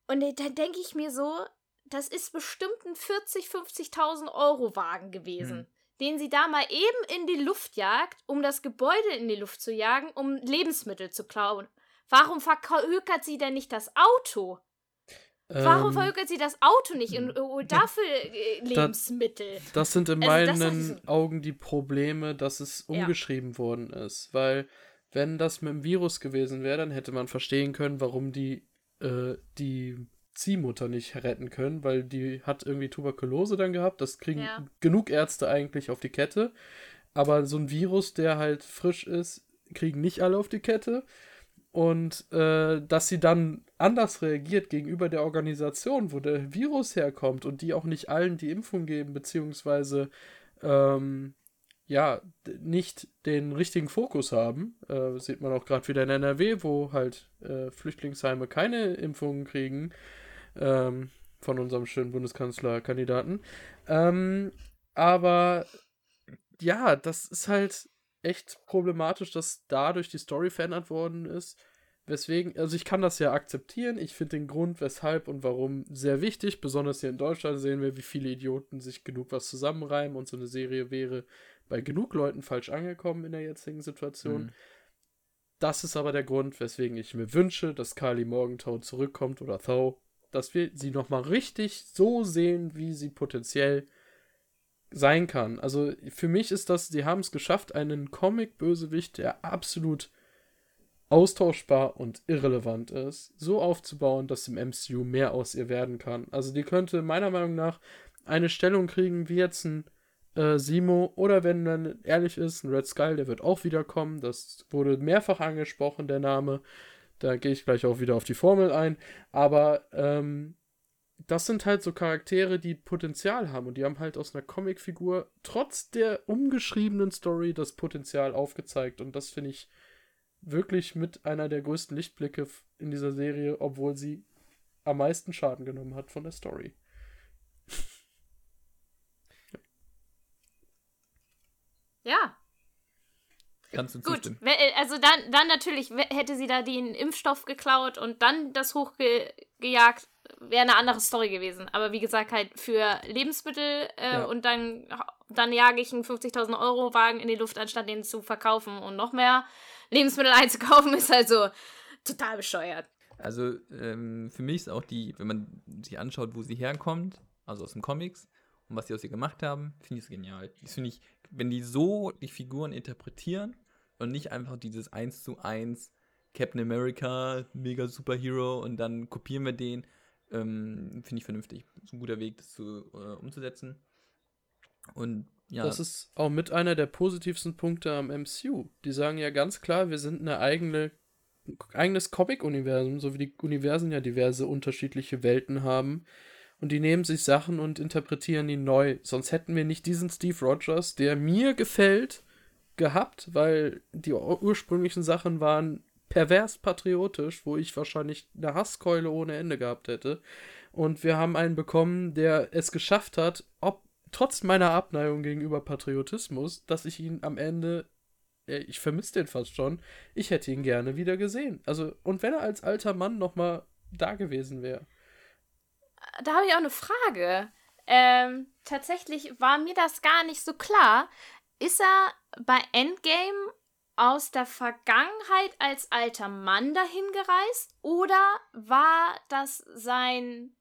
Und da denke ich mir so, das ist bestimmt ein 40, 50.000 Euro Wagen gewesen, mhm. den sie da mal eben in die Luft jagt, um das Gebäude in die Luft zu jagen, um Lebensmittel zu klauen. Warum verhökert sie denn nicht das Auto? Warum ähm, verhökert sie das Auto nicht und holt dafür äh, Lebensmittel? Das, das sind in also meinen so Augen die Probleme, dass es umgeschrieben ja. worden ist. Weil, wenn das mit dem Virus gewesen wäre, dann hätte man verstehen können, warum die, äh, die Ziehmutter nicht retten können, weil die hat irgendwie Tuberkulose dann gehabt. Das kriegen ja. genug Ärzte eigentlich auf die Kette. Aber so ein Virus, der halt frisch ist, kriegen nicht alle auf die Kette und äh, dass sie dann anders reagiert gegenüber der Organisation, wo der Virus herkommt und die auch nicht allen die Impfung geben, beziehungsweise ähm, ja, nicht den richtigen Fokus haben. Äh, sieht man auch gerade wieder in NRW, wo halt äh, Flüchtlingsheime keine Impfungen kriegen ähm, von unserem schönen Bundeskanzlerkandidaten. Ähm, aber ja, das ist halt echt problematisch, dass dadurch die Story verändert worden ist. Weswegen, also ich kann das ja akzeptieren. Ich finde den Grund, weshalb und warum sehr wichtig. Besonders hier in Deutschland sehen wir, wie viele Idioten sich genug was zusammenreimen und so eine Serie wäre bei genug Leuten falsch angekommen in der jetzigen Situation. Mhm. Das ist aber der Grund, weswegen ich mir wünsche, dass Kali Morgenthau zurückkommt oder Thau, dass wir sie nochmal richtig so sehen, wie sie potenziell sein kann. Also für mich ist das, sie haben es geschafft, einen Comic-Bösewicht, der absolut austauschbar und irrelevant ist, so aufzubauen, dass im MCU mehr aus ihr werden kann. Also die könnte meiner Meinung nach eine Stellung kriegen wie jetzt ein äh, Simo oder wenn man ehrlich ist, ein Red Skull, der wird auch wiederkommen. Das wurde mehrfach angesprochen, der Name. Da gehe ich gleich auch wieder auf die Formel ein. Aber ähm, das sind halt so Charaktere, die Potenzial haben und die haben halt aus einer Comicfigur trotz der umgeschriebenen Story das Potenzial aufgezeigt und das finde ich wirklich mit einer der größten Lichtblicke in dieser Serie, obwohl sie am meisten Schaden genommen hat von der Story. ja. Kannst du Gut, zustimmen. Äh, also dann, dann natürlich hätte sie da den Impfstoff geklaut und dann das hochgejagt, wäre eine andere Story gewesen. Aber wie gesagt, halt für Lebensmittel äh, ja. und dann, dann jage ich einen 50.000 Euro Wagen in die Luft, anstatt den zu verkaufen und noch mehr Lebensmittel einzukaufen, ist also total bescheuert. Also ähm, für mich ist auch die, wenn man sich anschaut, wo sie herkommt, also aus den Comics und was sie aus ihr gemacht haben, finde ich es genial. Das finde ich, wenn die so die Figuren interpretieren und nicht einfach dieses 1 zu 1 Captain America, mega Superhero und dann kopieren wir den, ähm, finde ich vernünftig. Ist ein guter Weg, das zu, äh, umzusetzen. Und ja. Das ist auch mit einer der positivsten Punkte am MCU. Die sagen ja ganz klar, wir sind eine eigene, eigenes Comic-Universum, so wie die Universen ja diverse unterschiedliche Welten haben. Und die nehmen sich Sachen und interpretieren die neu. Sonst hätten wir nicht diesen Steve Rogers, der mir gefällt, gehabt, weil die ursprünglichen Sachen waren pervers patriotisch, wo ich wahrscheinlich eine Hasskeule ohne Ende gehabt hätte. Und wir haben einen bekommen, der es geschafft hat, ob trotz meiner Abneigung gegenüber Patriotismus, dass ich ihn am Ende, ich vermisse den fast schon, ich hätte ihn gerne wieder gesehen. Also, und wenn er als alter Mann nochmal da gewesen wäre. Da habe ich auch eine Frage. Ähm, tatsächlich war mir das gar nicht so klar. Ist er bei Endgame aus der Vergangenheit als alter Mann dahin gereist oder war das sein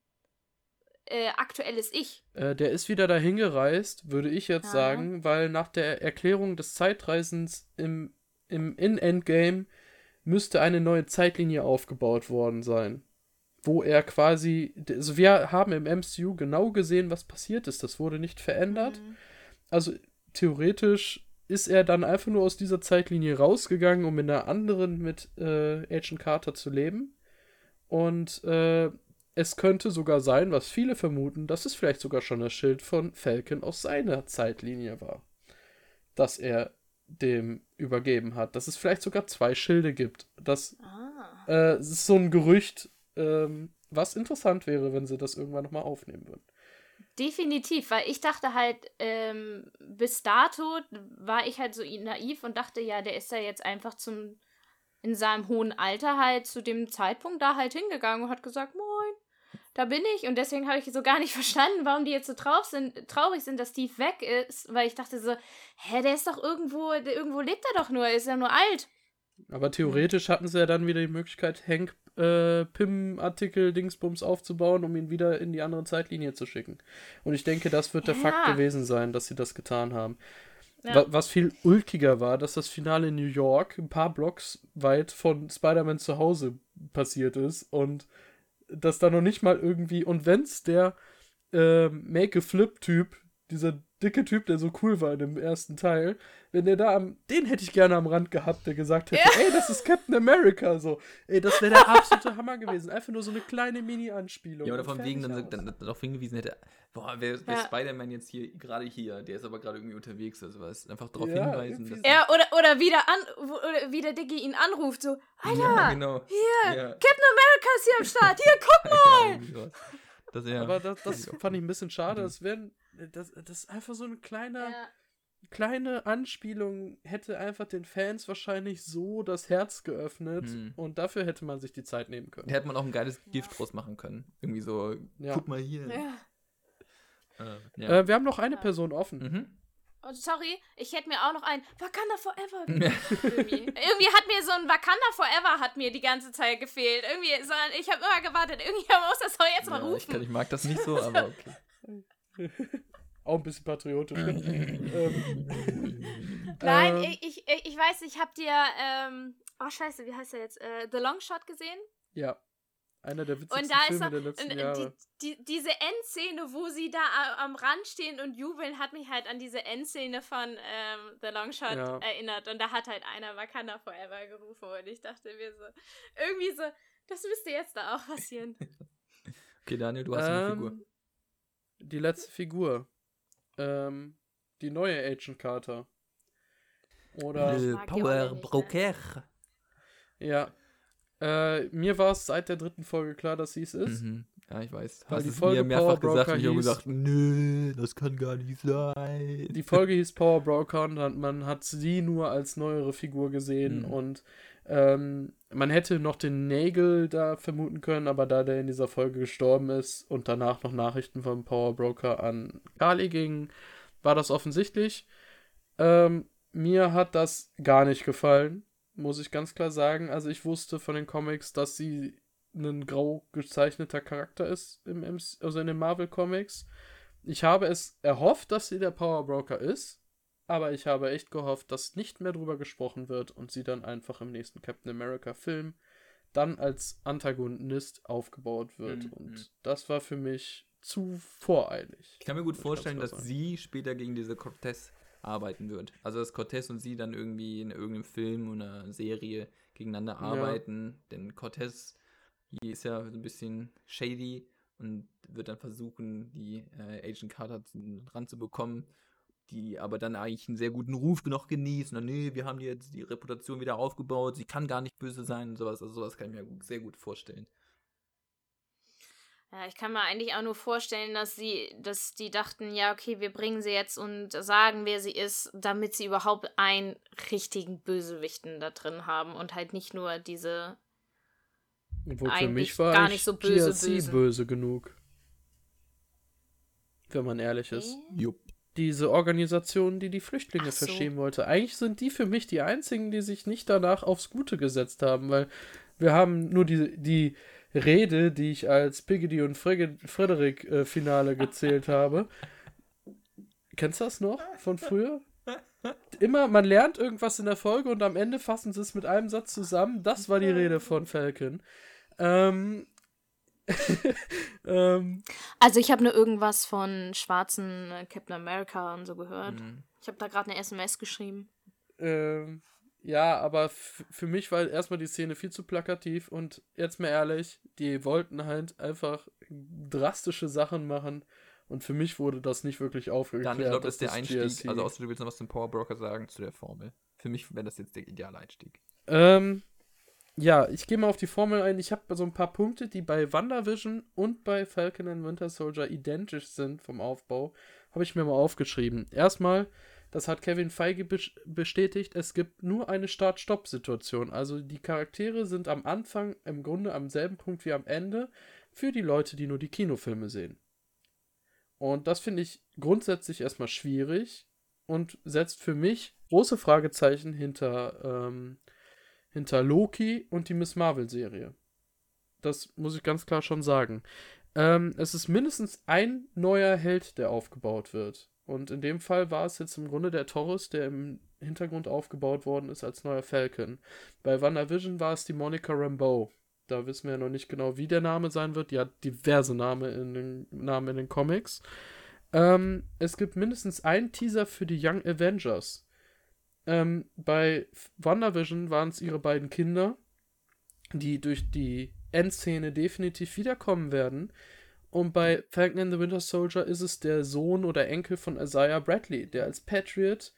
äh, aktuelles Ich. Äh, der ist wieder dahin gereist, würde ich jetzt ja. sagen, weil nach der Erklärung des Zeitreisens im, im In-Endgame müsste eine neue Zeitlinie aufgebaut worden sein. Wo er quasi. Also wir haben im MCU genau gesehen, was passiert ist. Das wurde nicht verändert. Mhm. Also theoretisch ist er dann einfach nur aus dieser Zeitlinie rausgegangen, um in einer anderen mit äh, Agent Carter zu leben. Und äh, es könnte sogar sein, was viele vermuten, dass es vielleicht sogar schon das Schild von Falcon aus seiner Zeitlinie war. Das er dem übergeben hat. Dass es vielleicht sogar zwei Schilde gibt. Das ah. äh, ist so ein Gerücht, ähm, was interessant wäre, wenn sie das irgendwann nochmal aufnehmen würden. Definitiv, weil ich dachte halt, ähm, bis dato war ich halt so naiv und dachte, ja, der ist ja jetzt einfach zum, in seinem hohen Alter halt zu dem Zeitpunkt da halt hingegangen und hat gesagt, moin, da bin ich und deswegen habe ich so gar nicht verstanden, warum die jetzt so traurig sind, traurig sind, dass Steve weg ist, weil ich dachte so, hä, der ist doch irgendwo, irgendwo lebt er doch nur, er ist ja nur alt. Aber theoretisch hatten sie ja dann wieder die Möglichkeit, Hank äh, Pim-Artikel Dingsbums aufzubauen, um ihn wieder in die andere Zeitlinie zu schicken. Und ich denke, das wird der ja. Fakt gewesen sein, dass sie das getan haben. Ja. Was viel ulkiger war, dass das Finale in New York ein paar Blocks weit von Spider-Man zu Hause passiert ist und dass da noch nicht mal irgendwie, und wenn's der äh, Make-a-Flip-Typ, dieser dicke Typ, der so cool war in dem ersten Teil, wenn der da am, den hätte ich gerne am Rand gehabt, der gesagt hätte, Ja. ey, das ist Captain America, so. Ey, das wäre der absolute Hammer gewesen. Einfach nur so eine kleine Mini-Anspielung. Ja, oder von wegen dann, aus. dann darauf hingewiesen hätte, boah, wer, wer Ja. Spider-Man jetzt hier, gerade hier, der ist aber gerade irgendwie unterwegs oder sowas. Einfach darauf Ja, hinweisen, dass. Ja, oder, oder wie der, an, oder wie der Diggi ihn anruft, so, Alter, Ja, genau. hier, Ja. Captain America ist hier am Start, hier, guck mal! Das, ja. Aber das, das fand ich ein bisschen schade. Mhm. Das wäre das, das ist einfach so eine kleine, Ja. kleine Anspielung, hätte einfach den Fans wahrscheinlich so das Herz geöffnet Mhm. und dafür hätte man sich die Zeit nehmen können. Da hätte man auch ein geiles Gift draus machen können. Irgendwie so, Ja. guck mal hier. Ja. Äh, ja. Äh, wir haben noch eine Ja. Person offen. mhm. Und sorry, ich hätte mir auch noch ein Wakanda Forever irgendwie. irgendwie hat mir so ein Wakanda Forever hat mir die ganze Zeit gefehlt. Irgendwie, so, ich habe immer gewartet, irgendjemand muss das doch jetzt mal ja, ich, rufen. kann, ich mag das nicht so, aber okay. Auch ein bisschen patriotisch. ähm, Nein, ähm, ich, ich, ich weiß, ich hab dir, ähm, oh scheiße, wie heißt der jetzt? Äh, The Long Shot gesehen? Ja. Einer der witzigsten Und da ist Filme er, der letzten und, Jahre. die, die, diese Endszene, wo sie da am Rand stehen und jubeln, hat mich halt an diese Endszene von ähm, The Long Shot Ja. erinnert. Und da hat halt einer Wakanda Forever gerufen und ich dachte mir so, irgendwie so, das müsste jetzt da auch passieren. Okay, Daniel, du hast eine Figur. Die letzte Figur. Ähm, die neue Agent Carter. Oder, ich Äh, Power ne? Broker. ja. Äh, mir war es seit der dritten Folge klar, dass sie es ist. Mhm. Ja, ich weiß. Weil Hast die es Folge mir mehrfach Power gesagt Broker und ich habe hieß- gesagt, nö, das kann gar nicht sein. Die Folge hieß Power Broker und man hat sie nur als neuere Figur gesehen Mhm. und ähm, man hätte noch den Nagel da vermuten können, aber da der in dieser Folge gestorben ist und danach noch Nachrichten vom Power Broker an Kali gingen, war das offensichtlich. Ähm, mir hat das gar nicht gefallen, muss ich ganz klar sagen. Also ich wusste von den Comics, dass sie ein grau gezeichneter Charakter ist im MC, also in den Marvel Comics. Ich habe es erhofft, dass sie der Power Broker ist, aber ich habe echt gehofft, dass nicht mehr drüber gesprochen wird und sie dann einfach im nächsten Captain America Film dann als Antagonist aufgebaut wird. Mhm. Und das war für mich zu voreilig. Ich kann mir gut ich vorstellen, dass sagen. sie später gegen diese Cortez arbeiten wird. Also dass Cortez und sie dann irgendwie in irgendeinem Film oder Serie gegeneinander arbeiten. Denn Cortez die ist ja so ein bisschen shady und wird dann versuchen, die äh, Agent Carter zu- ranzubekommen, die aber dann eigentlich einen sehr guten Ruf noch genießen. Und nee, wir haben die jetzt die Reputation wieder aufgebaut, sie kann gar nicht böse sein und sowas. Also sowas kann ich mir sehr gut vorstellen. Ja, ich kann mir eigentlich auch nur vorstellen, dass sie, dass die dachten, ja, okay, wir bringen sie jetzt und sagen, wer sie ist, damit sie überhaupt einen richtigen Bösewichten da drin haben und halt nicht nur diese. Obwohl für mich war gar ich nicht so böse, böse. genug. Wenn man ehrlich ist. Jupp. Diese Organisation, die die Flüchtlinge so. verstehen wollte. Eigentlich sind die für mich die einzigen, die sich nicht danach aufs Gute gesetzt haben, weil wir haben nur die, die Rede, die ich als Piggedy und Frederick äh, Finale gezählt habe. Kennst du das noch von früher? Immer, man lernt irgendwas in der Folge und am Ende fassen sie es mit einem Satz zusammen. Das war die Rede von Falcon. Ähm, ähm, Also ich habe nur irgendwas von schwarzen äh, Captain America und so gehört. Mhm. Ich habe da gerade eine SMS geschrieben. Ähm, ja, aber für mich war erstmal die Szene viel zu plakativ und jetzt mal ehrlich, die wollten halt einfach drastische Sachen machen und für mich wurde das nicht wirklich aufgeklärt. Dann, ich glaube, das ist der Einstieg. GRC Also, außer du willst noch was zum Power Broker sagen zu der Formel. Für mich wäre das jetzt der ideale Einstieg. Ähm, ja, ich gehe mal auf die Formel ein. Ich habe so ein paar Punkte, die bei WandaVision und bei Falcon and Winter Soldier identisch sind vom Aufbau. Habe ich mir mal aufgeschrieben. Erstmal, das hat Kevin Feige bes- bestätigt, es gibt nur eine Start-Stopp-Situation. Also die Charaktere sind am Anfang im Grunde am selben Punkt wie am Ende für die Leute, die nur die Kinofilme sehen. Und das finde ich grundsätzlich erstmal schwierig und setzt für mich große Fragezeichen hinter, ähm, hinter Loki und die Miss Marvel-Serie. Das muss ich ganz klar schon sagen. Ähm, es ist mindestens ein neuer Held, der aufgebaut wird. Und in dem Fall war es jetzt im Grunde der Taurus, der im Hintergrund aufgebaut worden ist als neuer Falcon. Bei WandaVision war es die Monica Rambeau. Da wissen wir ja noch nicht genau, wie der Name sein wird. Die hat diverse Name in den, Namen in den Comics. Ähm, es gibt mindestens einen Teaser für die Young Avengers. Ähm, bei WandaVision waren es ihre beiden Kinder, die durch die Endszene definitiv wiederkommen werden. Und bei Falcon and the Winter Soldier ist es der Sohn oder Enkel von Isaiah Bradley, der als Patriot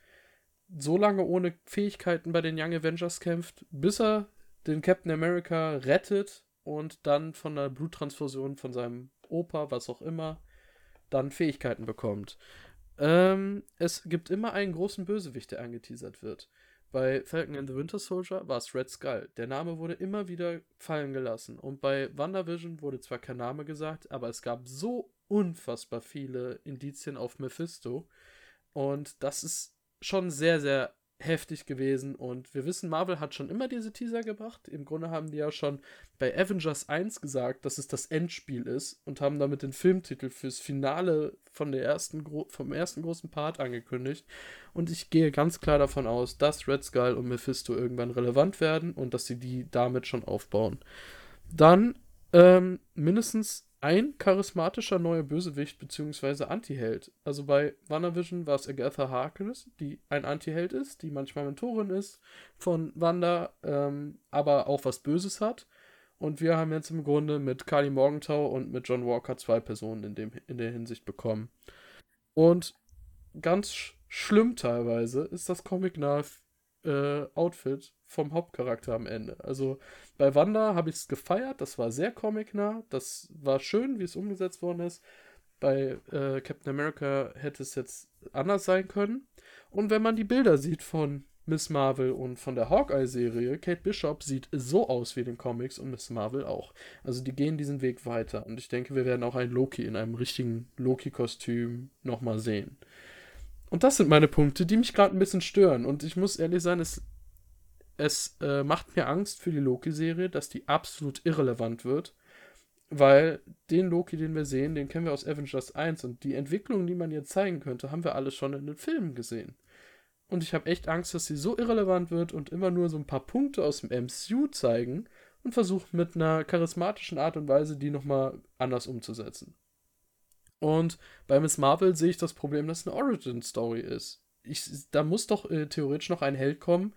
so lange ohne Fähigkeiten bei den Young Avengers kämpft, bis er den Captain America rettet und dann von der Bluttransfusion von seinem Opa, was auch immer, dann Fähigkeiten bekommt. Ähm, es gibt immer einen großen Bösewicht, der angeteasert wird. Bei Falcon and the Winter Soldier war es Red Skull. Der Name wurde immer wieder fallen gelassen. Und bei WandaVision wurde zwar kein Name gesagt, aber es gab so unfassbar viele Indizien auf Mephisto. Und das ist schon sehr, sehr heftig gewesen. Und wir wissen, Marvel hat schon immer diese Teaser gebracht. Im Grunde haben die ja schon bei Avengers 1 gesagt, dass es das Endspiel ist und haben damit den Filmtitel fürs Finale von der ersten vom ersten großen Part angekündigt. Und ich gehe ganz klar davon aus, dass Red Skull und Mephisto irgendwann relevant werden und dass sie die damit schon aufbauen. Dann ähm, mindestens ein charismatischer neuer Bösewicht bzw. Antiheld. Also bei WandaVision war es Agatha Harkness, die ein Antiheld ist, die manchmal Mentorin ist von Wanda, ähm, aber auch was Böses hat. Und wir haben jetzt im Grunde mit Carly Morgenthau und mit John Walker zwei Personen in, dem, in der Hinsicht bekommen. Und ganz sch schlimm teilweise ist das comic-nahe äh, Outfit vom Hauptcharakter am Ende. Also bei Wanda habe ich es gefeiert, das war sehr comicnah, das war schön, wie es umgesetzt worden ist. Bei äh, Captain America hätte es jetzt anders sein können. Und wenn man die Bilder sieht von Miss Marvel und von der Hawkeye-Serie, Kate Bishop sieht so aus wie in den Comics und Miss Marvel auch. Also die gehen diesen Weg weiter. Und ich denke, wir werden auch einen Loki in einem richtigen Loki-Kostüm nochmal sehen. Und das sind meine Punkte, die mich gerade ein bisschen stören. Und ich muss ehrlich sein, es, es äh, macht mir Angst für die Loki-Serie, dass die absolut irrelevant wird. Weil den Loki, den wir sehen, den kennen wir aus Avengers 1. Und die Entwicklung, die man jetzt zeigen könnte, haben wir alle schon in den Filmen gesehen. Und ich habe echt Angst, dass sie so irrelevant wird und immer nur so ein paar Punkte aus dem MCU zeigen und versucht mit einer charismatischen Art und Weise die nochmal anders umzusetzen. Und bei Miss Marvel sehe ich das Problem, dass es eine Origin-Story ist. Ich, da muss doch äh, theoretisch noch ein Held kommen,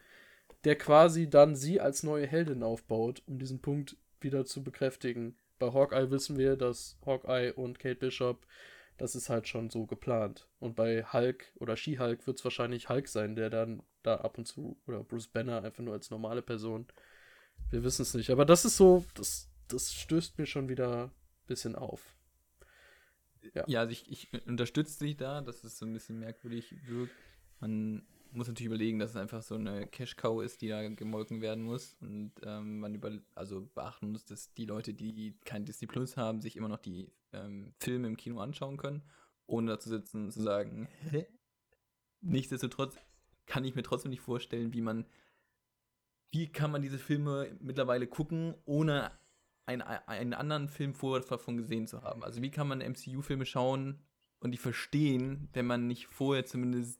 der quasi dann sie als neue Heldin aufbaut, um diesen Punkt wieder zu bekräftigen. Bei Hawkeye wissen wir, dass Hawkeye und Kate Bishop, das ist halt schon so geplant. Und bei Hulk oder She-Hulk wird es wahrscheinlich Hulk sein, der dann da ab und zu, oder Bruce Banner einfach nur als normale Person. Wir wissen es nicht. Aber das ist so, das, das stößt mir schon wieder ein bisschen auf. Ja, ja also ich, ich unterstütze dich da, dass es so ein bisschen merkwürdig wirkt. Man muss natürlich überlegen, dass es einfach so eine Cash-Cow ist, die da gemolken werden muss. Und ähm, man über, also beachten muss, dass die Leute, die kein Disney Plus haben, sich immer noch die ähm, Filme im Kino anschauen können, ohne da zu sitzen und zu sagen, hä? Nichtsdestotrotz kann ich mir trotzdem nicht vorstellen, wie man, wie kann man diese Filme mittlerweile gucken, ohne einen, einen anderen Film vorher davon gesehen zu haben. Also wie kann man MCU-Filme schauen und die verstehen, wenn man nicht vorher zumindest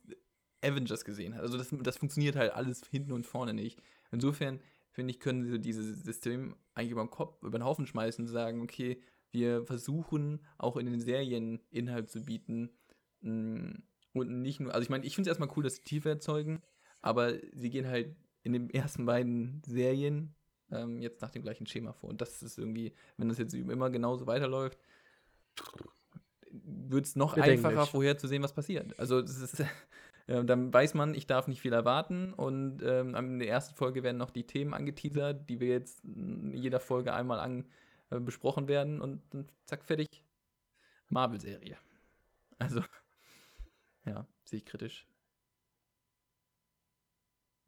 Avengers gesehen hat. Also das, das funktioniert halt alles hinten und vorne nicht. Insofern, finde ich, können sie dieses System eigentlich über den Kopf, über den Haufen schmeißen und sagen, okay, wir versuchen auch in den Serien Inhalt zu bieten. Mm, und nicht nur, also ich meine, ich finde es erstmal cool, dass sie Tiefe erzeugen, aber sie gehen halt in den ersten beiden Serien ähm, jetzt nach dem gleichen Schema vor. Und das ist irgendwie, wenn das jetzt immer genauso weiterläuft, wird es noch einfacher vorherzusehen, was passiert. Also ist, äh, dann weiß man, ich darf nicht viel erwarten und ähm, in der ersten Folge werden noch die Themen angeteasert, die wir jetzt in jeder Folge einmal an, äh, besprochen werden und dann zack, fertig. Marvel-Serie. Also, ja, sehe ich kritisch.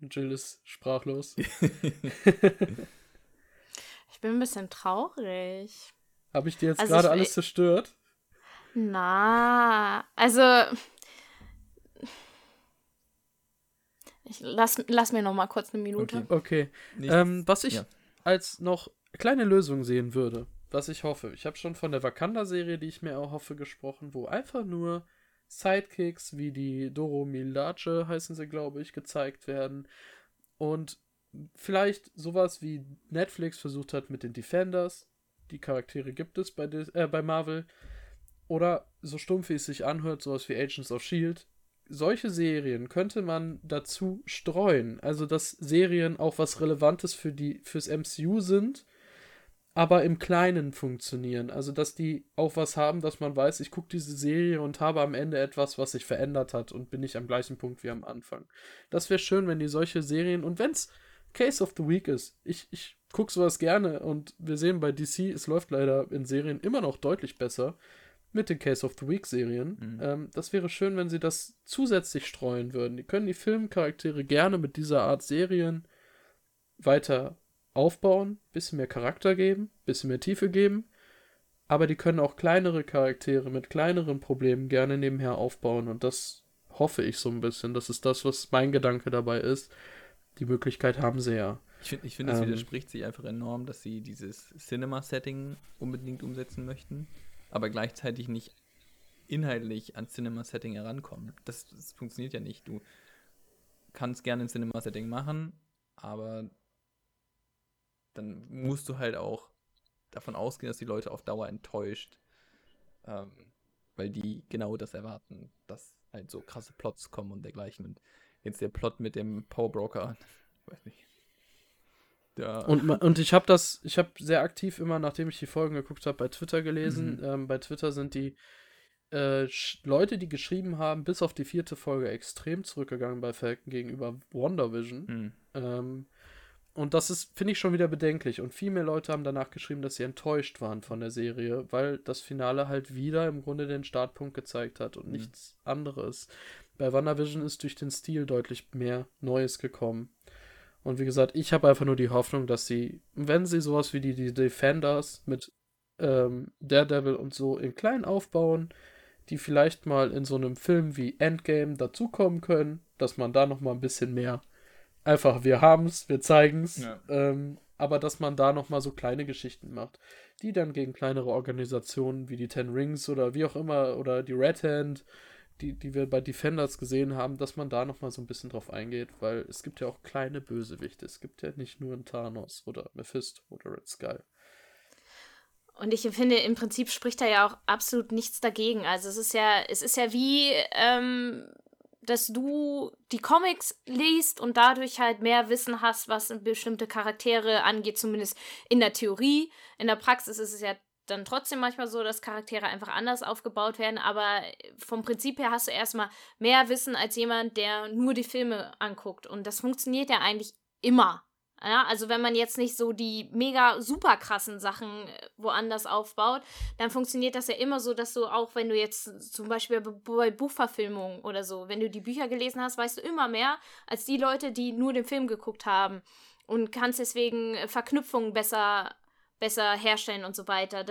Jill ist sprachlos. ich bin ein bisschen traurig. Habe ich dir jetzt also gerade alles zerstört? Na, also ich lass, lass mir noch mal kurz eine Minute. Okay. okay. Ähm, was ich ja. als noch kleine Lösung sehen würde, was ich hoffe. Ich habe schon von der Wakanda-Serie, die ich mir auch hoffe, gesprochen, wo einfach nur Sidekicks wie die Doro Milace heißen sie, glaube ich, gezeigt werden. Und vielleicht sowas wie Netflix versucht hat mit den Defenders. Die Charaktere gibt es bei, äh, bei Marvel. oder so stumpf wie es sich anhört, sowas wie Agents of Shield, solche Serien könnte man dazu streuen. Also, dass Serien auch was Relevantes für die, fürs MCU sind, aber im Kleinen funktionieren. Also, dass die auch was haben, dass man weiß, ich gucke diese Serie und habe am Ende etwas, was sich verändert hat und bin nicht am gleichen Punkt wie am Anfang. Das wäre schön, wenn die solche Serien und wenn es Case of the Week ist. Ich, ich gucke sowas gerne und wir sehen bei DC, es läuft leider in Serien immer noch deutlich besser mit den Case of the Week Serien. Mhm. Ähm, das wäre schön, wenn sie das zusätzlich streuen würden. Die können die Filmcharaktere gerne mit dieser Art Serien weiter aufbauen, bisschen mehr Charakter geben, bisschen mehr Tiefe geben, aber die können auch kleinere Charaktere mit kleineren Problemen gerne nebenher aufbauen und das hoffe ich so ein bisschen. Das ist das, was mein Gedanke dabei ist. Die Möglichkeit haben sie ja. Ich finde, ich find, es ähm, widerspricht sich einfach enorm, dass sie dieses Cinema-Setting unbedingt umsetzen möchten aber gleichzeitig nicht inhaltlich an Cinema-Setting herankommen. Das, das, funktioniert ja nicht. Du kannst gerne ein Cinema-Setting machen, aber dann musst du halt auch davon ausgehen, dass die Leute auf Dauer enttäuscht, ähm, weil die genau das erwarten, dass halt so krasse Plots kommen und dergleichen. Und jetzt der Plot mit dem Powerbroker, ich weiß nicht. Ja. Und, und ich habe das, ich habe sehr aktiv immer, nachdem ich die Folgen geguckt habe, bei Twitter gelesen. Mhm. Ähm, bei Twitter sind die äh, Leute, die geschrieben haben, bis auf die vierte Folge extrem zurückgegangen bei Falcon gegenüber WandaVision. Mhm. Ähm, und das ist, finde ich, schon wieder bedenklich. Und viel mehr Leute haben danach geschrieben, dass sie enttäuscht waren von der Serie, weil das Finale halt wieder im Grunde den Startpunkt gezeigt hat und mhm. nichts anderes. Bei WandaVision ist durch den Stil deutlich mehr Neues gekommen. Und wie gesagt, ich habe einfach nur die Hoffnung, dass sie, wenn sie sowas wie die, die Defenders mit ähm, Daredevil und so in klein aufbauen, die vielleicht mal in so einem Film wie Endgame dazukommen können, dass man da noch mal ein bisschen mehr einfach, wir haben's, wir zeigen's, ja. ähm, aber dass man da noch mal so kleine Geschichten macht, die dann gegen kleinere Organisationen wie die Ten Rings oder wie auch immer oder die Red Hand die, die wir bei Defenders gesehen haben, dass man da nochmal so ein bisschen drauf eingeht, weil es gibt ja auch kleine Bösewichte. Es gibt ja nicht nur einen Thanos oder Mephisto oder Red Skull. Und ich finde, im Prinzip spricht da ja auch absolut nichts dagegen. Also es ist ja, es ist ja wie, ähm, dass du die Comics liest und dadurch halt mehr Wissen hast, was bestimmte Charaktere angeht, zumindest in der Theorie. In der Praxis ist es ja dann trotzdem manchmal so, dass Charaktere einfach anders aufgebaut werden, aber vom Prinzip her hast du erstmal mehr Wissen als jemand, der nur die Filme anguckt. Und das funktioniert ja eigentlich immer. Ja, also wenn man jetzt nicht so die mega super krassen Sachen äh, woanders aufbaut, dann funktioniert das ja immer so, dass du auch, wenn du jetzt zum Beispiel bei Buchverfilmungen oder so, wenn du die Bücher gelesen hast, weißt du immer mehr als die Leute, die nur den Film geguckt haben und kannst deswegen äh, Verknüpfungen besser besser herstellen und so weiter.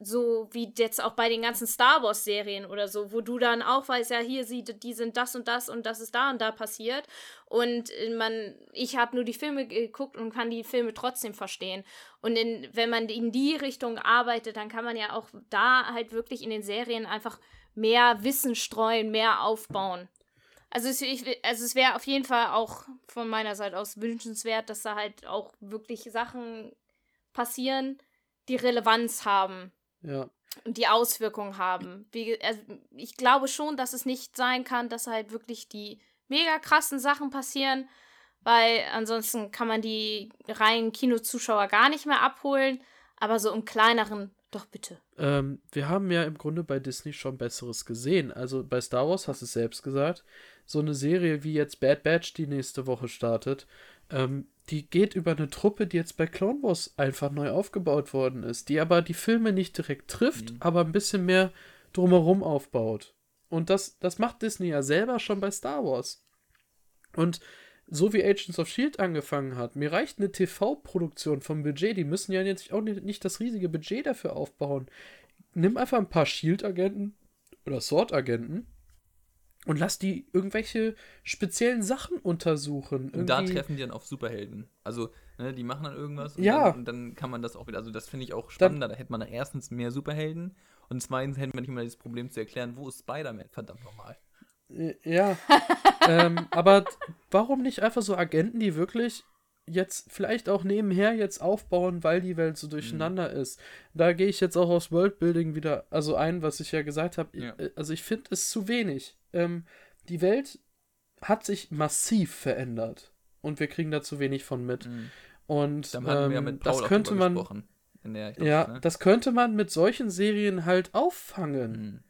so wie jetzt auch bei den ganzen Star Wars Serien oder so, wo du dann auch weißt, ja, hier sieht, die sind das und das und das ist da und da passiert. Und äh, man, ich habe nur die Filme geguckt und kann die Filme trotzdem verstehen. Und in, wenn man in die Richtung arbeitet, dann kann man ja auch da halt wirklich in den Serien einfach mehr Wissen streuen, mehr aufbauen. Also es, also es wäre auf jeden Fall auch von meiner Seite aus wünschenswert, dass da halt auch wirklich Sachen passieren, die Relevanz haben. Ja. Und die Auswirkungen haben. Wie, also ich glaube schon, dass es nicht sein kann, dass halt wirklich die mega krassen Sachen passieren, weil ansonsten kann man die reinen Kinozuschauer gar nicht mehr abholen. Aber so im kleineren, doch bitte. Ähm, wir haben ja im Grunde bei Disney schon Besseres gesehen. Also bei Star Wars hast du es selbst gesagt. So eine Serie wie jetzt Bad Batch, die nächste Woche startet, ähm, die geht über eine Truppe, die jetzt bei Clone Wars einfach neu aufgebaut worden ist, die aber die Filme nicht direkt trifft, mhm. aber ein bisschen mehr drumherum aufbaut. Und das, das macht Disney ja selber schon bei Star Wars. Und so wie Agents of Shield angefangen hat, mir reicht eine TV-Produktion vom Budget, die müssen ja jetzt auch nicht, nicht das riesige Budget dafür aufbauen. Nimm einfach ein paar Shield-Agenten oder Sword-Agenten und lass die irgendwelche speziellen Sachen untersuchen. Irgendwie. Und da treffen die dann auf Superhelden. Also, ne, die machen dann irgendwas und, ja. dann, und dann kann man das auch wieder. Also, das finde ich auch spannender. Dann, da hätte man erstens mehr Superhelden und zweitens hätte man nicht mal das Problem zu erklären, wo ist Spider-Man? Verdammt nochmal. Ja. ähm, aber warum nicht einfach so Agenten, die wirklich jetzt vielleicht auch nebenher jetzt aufbauen, weil die Welt so durcheinander mhm. ist. Da gehe ich jetzt auch aufs Worldbuilding wieder also ein, was ich ja gesagt habe. Ja. Äh, also ich finde es zu wenig. Ähm, die Welt hat sich massiv verändert und wir kriegen da zu wenig von mit. Mhm. Und ähm, das könnte man der, ja, ne? das könnte man mit solchen Serien halt auffangen. Mhm.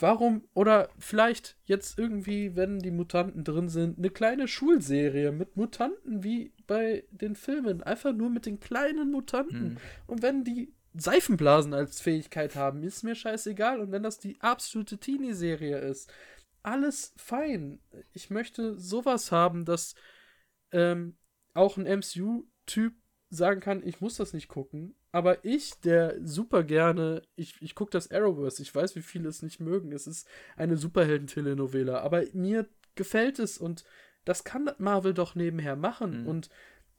Warum, oder vielleicht jetzt irgendwie, wenn die Mutanten drin sind, eine kleine Schulserie mit Mutanten wie bei den Filmen. Einfach nur mit den kleinen Mutanten. Mhm. Und wenn die Seifenblasen als Fähigkeit haben, ist mir scheißegal. Und wenn das die absolute Teenie-Serie ist, alles fein. Ich möchte sowas haben, dass ähm, auch ein MCU-Typ sagen kann, ich muss das nicht gucken. Aber ich, der super gerne, ich, ich gucke das Arrowverse, ich weiß, wie viele es nicht mögen. Es ist eine Superhelden-Telenovela, aber mir gefällt es und das kann Marvel doch nebenher machen. Mhm. Und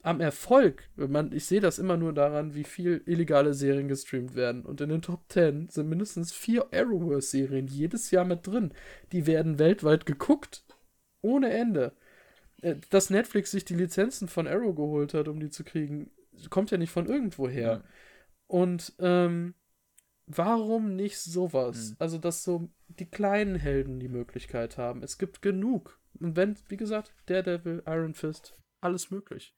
am Erfolg, man, ich sehe das immer nur daran, wie viel illegale Serien gestreamt werden. Und in den Top 10 sind mindestens vier Arrowverse-Serien jedes Jahr mit drin. Die werden weltweit geguckt. Ohne Ende. Äh, dass Netflix sich die Lizenzen von Arrow geholt hat, um die zu kriegen, kommt ja nicht von irgendwoher. Ja. Und ähm, warum nicht sowas? Mhm. Also, dass so die kleinen Helden die Möglichkeit haben. Es gibt genug. Und wenn, wie gesagt, Daredevil, Iron Fist, alles möglich.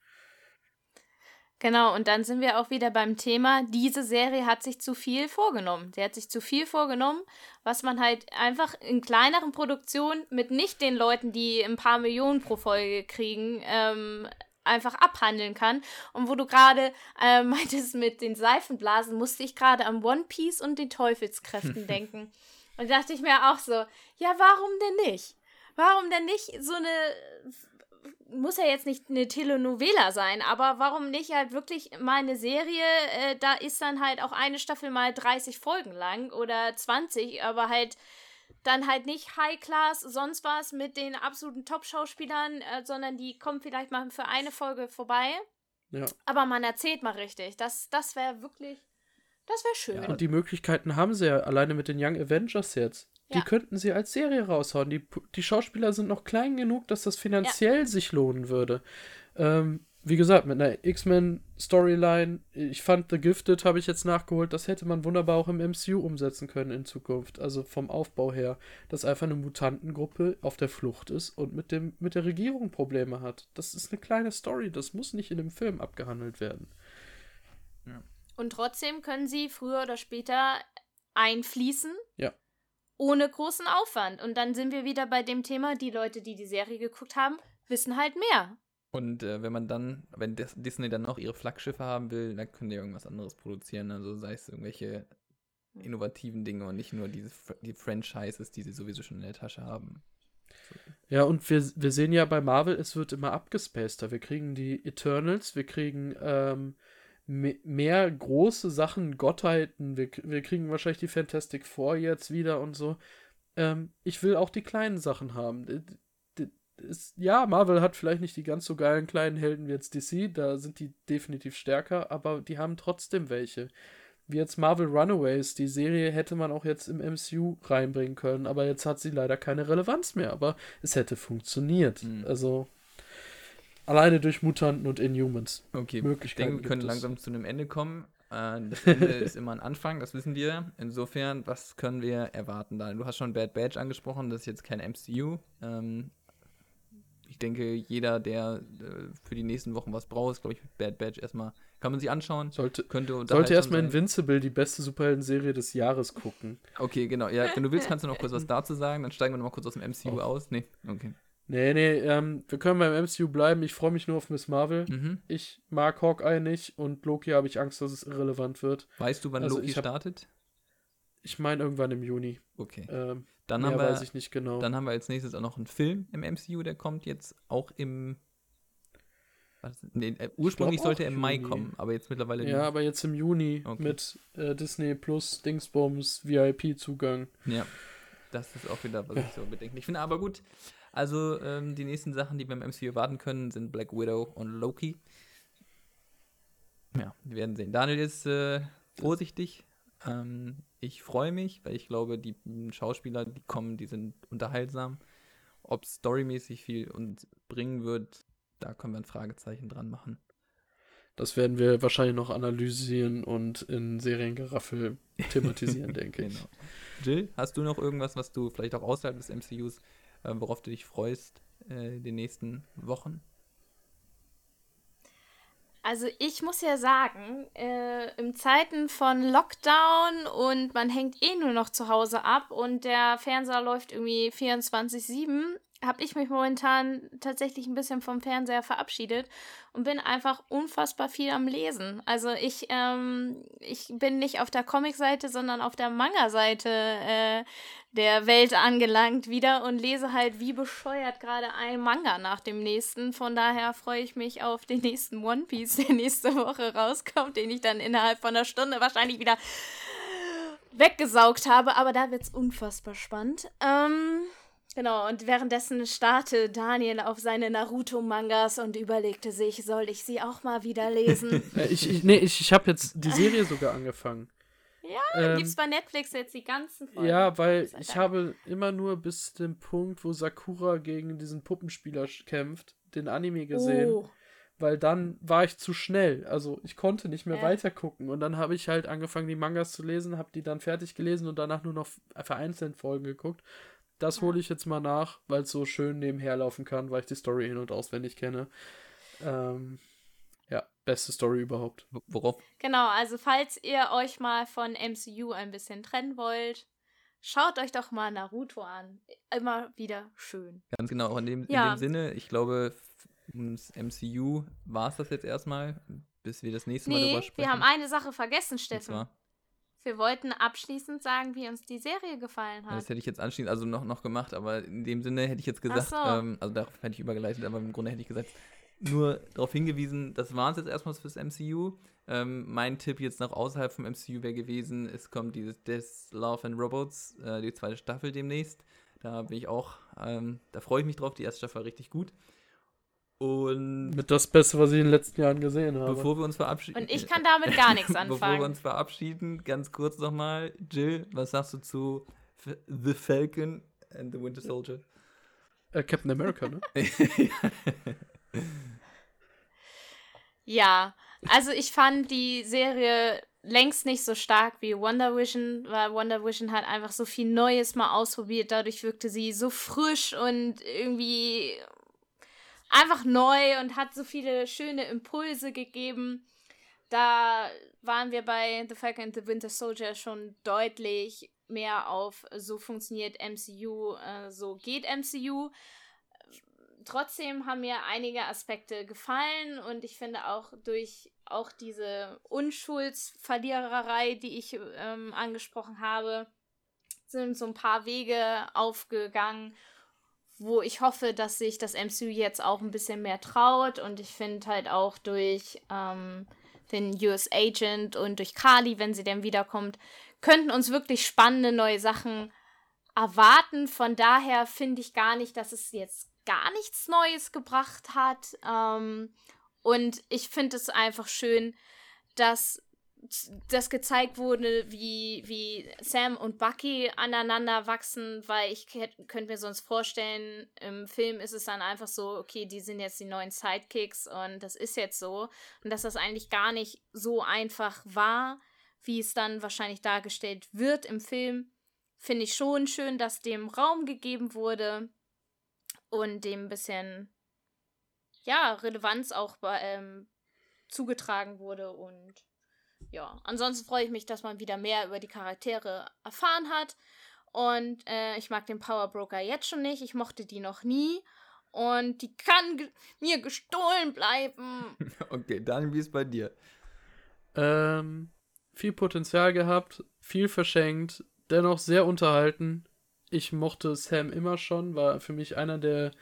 Genau, und dann sind wir auch wieder beim Thema, diese Serie hat sich zu viel vorgenommen. Sie hat sich zu viel vorgenommen, was man halt einfach in kleineren Produktionen mit nicht den Leuten, die ein paar Millionen pro Folge kriegen, ähm, einfach abhandeln kann. Und wo du gerade äh, meintest mit den Seifenblasen, musste ich gerade an One Piece und den Teufelskräften denken. Und dachte ich mir auch so, ja, warum denn nicht? Warum denn nicht so eine muss ja jetzt nicht eine Telenovela sein, aber warum nicht halt wirklich mal eine Serie, äh, da ist dann halt auch eine Staffel mal 30 Folgen lang oder 20, aber halt dann halt nicht High Class, sonst was mit den absoluten Top-Schauspielern, äh, sondern die kommen vielleicht mal für eine Folge vorbei. Ja. Aber man erzählt mal richtig. Das, das wäre wirklich, das wäre schön. Ja, und die Möglichkeiten haben sie ja alleine mit den Young Avengers jetzt. Die ja. könnten sie als Serie raushauen. Die, die Schauspieler sind noch klein genug, dass das finanziell sich lohnen würde. Ähm, wie gesagt, mit einer X-Men-Storyline, ich fand The Gifted, habe ich jetzt nachgeholt, das hätte man wunderbar auch im MCU umsetzen können in Zukunft. Also vom Aufbau her, dass einfach eine Mutantengruppe auf der Flucht ist und mit, dem, mit der Regierung Probleme hat. Das ist eine kleine Story, das muss nicht in dem Film abgehandelt werden. Ja. Und trotzdem können sie früher oder später einfließen. Ja. Ohne großen Aufwand. Und dann sind wir wieder bei dem Thema, die Leute, die die Serie geguckt haben, wissen halt mehr. Und äh, wenn man dann, wenn Disney dann noch ihre Flaggschiffe haben will, dann können die irgendwas anderes produzieren. Also sei es irgendwelche innovativen Dinge und nicht nur diese die Franchises, die sie sowieso schon in der Tasche haben. Ja, und wir, wir sehen ja bei Marvel, es wird immer abgespaceter. Wir kriegen die Eternals, wir kriegen ähm, mehr große Sachen, Gottheiten, wir, wir kriegen wahrscheinlich die Fantastic Four jetzt wieder und so. Ähm, ich will auch die kleinen Sachen haben ist, ja, Marvel hat vielleicht nicht die ganz so geilen kleinen Helden wie jetzt DC, da sind die definitiv stärker, aber die haben trotzdem welche. Wie jetzt Marvel Runaways, die Serie hätte man auch jetzt im MCU reinbringen können, aber jetzt hat sie leider keine Relevanz mehr, aber es hätte funktioniert. Mhm. Also alleine durch Mutanten und Inhumans. Okay, ich denke, wir können langsam zu einem Ende kommen. Äh, das Ende ist immer ein Anfang, das wissen wir. Insofern, was können wir erwarten da? Du hast schon Bad Badge angesprochen, das ist jetzt kein MCU. Ähm, ich denke, jeder, der äh, für die nächsten Wochen was braucht, ist, glaube ich, Bad Batch erstmal, kann man sich anschauen. Sollte, könnte sollte erstmal Invincible, die beste Superhelden-Serie des Jahres, gucken. Okay, genau. Ja, wenn du willst, kannst du noch kurz was dazu sagen. Dann steigen wir noch mal kurz aus dem MCU oh. aus. Nee, okay. Nee, nee, ähm, wir können beim MCU bleiben. Ich freue mich nur auf Miss Marvel. Mhm. Ich mag Hawkeye nicht und Loki habe ich Angst, dass es irrelevant wird. Weißt du, wann also Loki hab, startet? Ich meine irgendwann im Juni. Okay. Ähm, dann Mehr haben wir, weiß ich nicht genau. Dann haben wir als nächstes auch noch einen Film im MCU, der kommt jetzt auch im. Nee, äh, ursprünglich sollte er im Mai kommen, aber jetzt mittlerweile. Ja, aber jetzt im Juni okay. mit äh, Disney Plus, Dingsbums, VIP-Zugang. Ja, das ist auch wieder, was ich so bedenklich finde. Aber gut, also ähm, die nächsten Sachen, die wir im MCU erwarten können, sind Black Widow und Loki. Ja, wir werden sehen. Daniel ist äh, vorsichtig. Ähm, ich freue mich, weil ich glaube, die Schauspieler, die kommen, die sind unterhaltsam. Ob storymäßig viel uns bringen wird, da können wir ein Fragezeichen dran machen. Das werden wir wahrscheinlich noch analysieren und in Seriengeraffel thematisieren, denke ich. Genau. Jill, hast du noch irgendwas, was du vielleicht auch außerhalb des MCUs, äh, worauf du dich freust äh, in den nächsten Wochen? Also ich muss ja sagen, äh, in Zeiten von Lockdown und man hängt eh nur noch zu Hause ab und der Fernseher läuft irgendwie 24/7, habe ich mich momentan tatsächlich ein bisschen vom Fernseher verabschiedet und bin einfach unfassbar viel am Lesen. Also ich, ähm, ich bin nicht auf der Comic-Seite, sondern auf der Manga-Seite äh, der Welt angelangt wieder und lese halt wie bescheuert gerade ein Manga nach dem nächsten. Von daher freue ich mich auf den nächsten One Piece, der nächste Woche rauskommt, den ich dann innerhalb von einer Stunde wahrscheinlich wieder weggesaugt habe. Aber da wird es unfassbar spannend. Ähm, genau, und währenddessen starrte Daniel auf seine Naruto-Mangas und überlegte sich, soll ich sie auch mal wieder lesen? Äh, ich, ich, nee, ich, ich habe jetzt die Serie sogar angefangen. Ja, Ähm, gibt's bei Netflix jetzt die ganzen Folgen. Ja, weil ich Dank. habe immer nur bis zum Punkt, wo Sakura gegen diesen Puppenspieler kämpft, den Anime gesehen. Oh. Weil dann war ich zu schnell. Also ich konnte nicht mehr Ja. weiter gucken. Und dann habe ich halt angefangen, die Mangas zu lesen, habe die dann fertig gelesen und danach nur noch vereinzelt Folgen geguckt. Das hole ich jetzt mal nach, weil es so schön nebenher laufen kann, weil ich die Story in- und auswendig kenne. Ähm, ja, beste Story überhaupt. Worauf Genau, also falls ihr euch mal von MCU ein bisschen trennen wollt, schaut euch doch mal Naruto an. Immer wieder schön. Ganz genau, auch in dem, Ja. in dem Sinne, ich glaube, ums MCU war es das jetzt erstmal, bis wir das nächste Mal Nee, drüber sprechen. wir haben eine Sache vergessen, Und Steffen. Wir wollten abschließend sagen, wie uns die Serie gefallen hat. das hätte ich jetzt anschließend also noch, noch gemacht, aber in dem Sinne hätte ich jetzt gesagt, so. ähm, also darauf hätte ich übergeleitet, aber im Grunde hätte ich gesagt, nur darauf hingewiesen, das war es jetzt erstmal fürs MCU. Ähm, mein Tipp jetzt noch außerhalb vom MCU wäre gewesen, es kommt dieses Death, Love and Robots, äh, die zweite Staffel demnächst. Da bin ich auch, ähm, da freue ich mich drauf, die erste Staffel war richtig gut. Und Mit das Beste, was ich in den letzten Jahren gesehen habe. Bevor wir uns verabschieden. Und ich kann damit gar nichts Bevor wir anfangen. uns verabschieden, ganz kurz nochmal. Jill, was sagst du zu The Falcon and the Winter Soldier? äh, Captain America, ne? Ja, also ich fand die Serie längst nicht so stark wie Wonder Vision, weil Wonder Vision hat einfach so viel Neues mal ausprobiert. Dadurch wirkte sie so frisch und irgendwie einfach neu und hat so viele schöne Impulse gegeben. Da waren wir bei The Falcon and the Winter Soldier schon deutlich mehr auf so funktioniert MCU, äh, so geht MCU trotzdem haben mir einige Aspekte gefallen und ich finde auch durch auch diese Unschuldsverliererei, die ich ähm, angesprochen habe, sind so ein paar Wege aufgegangen, wo ich hoffe, dass sich das MCU jetzt auch ein bisschen mehr traut und ich finde halt auch durch ähm, den US Agent und durch Kali, wenn sie dann wiederkommt, könnten uns wirklich spannende neue Sachen erwarten. Von daher finde ich gar nicht, dass es jetzt gar nichts Neues gebracht hat. Ähm, und ich finde es einfach schön, dass das gezeigt wurde, wie, wie Sam und Bucky aneinander wachsen, weil ich könnte mir sonst vorstellen, im Film ist es dann einfach so, okay, die sind jetzt die neuen Sidekicks und das ist jetzt so. Und dass das eigentlich gar nicht so einfach war, wie es dann wahrscheinlich dargestellt wird im Film, finde ich schon schön, dass dem Raum gegeben wurde und dem ein bisschen, ja, Relevanz auch ähm, zugetragen wurde und ja, ansonsten freue ich mich, dass man wieder mehr über die Charaktere erfahren hat. Und äh, ich mag den Power Broker jetzt schon nicht. Ich mochte die noch nie. Und die kann ge mir gestohlen bleiben. Okay, Daniel, wie ist bei dir? Ähm, viel Potenzial gehabt, viel verschenkt, dennoch sehr unterhalten. Ich mochte Sam immer schon, war für mich einer der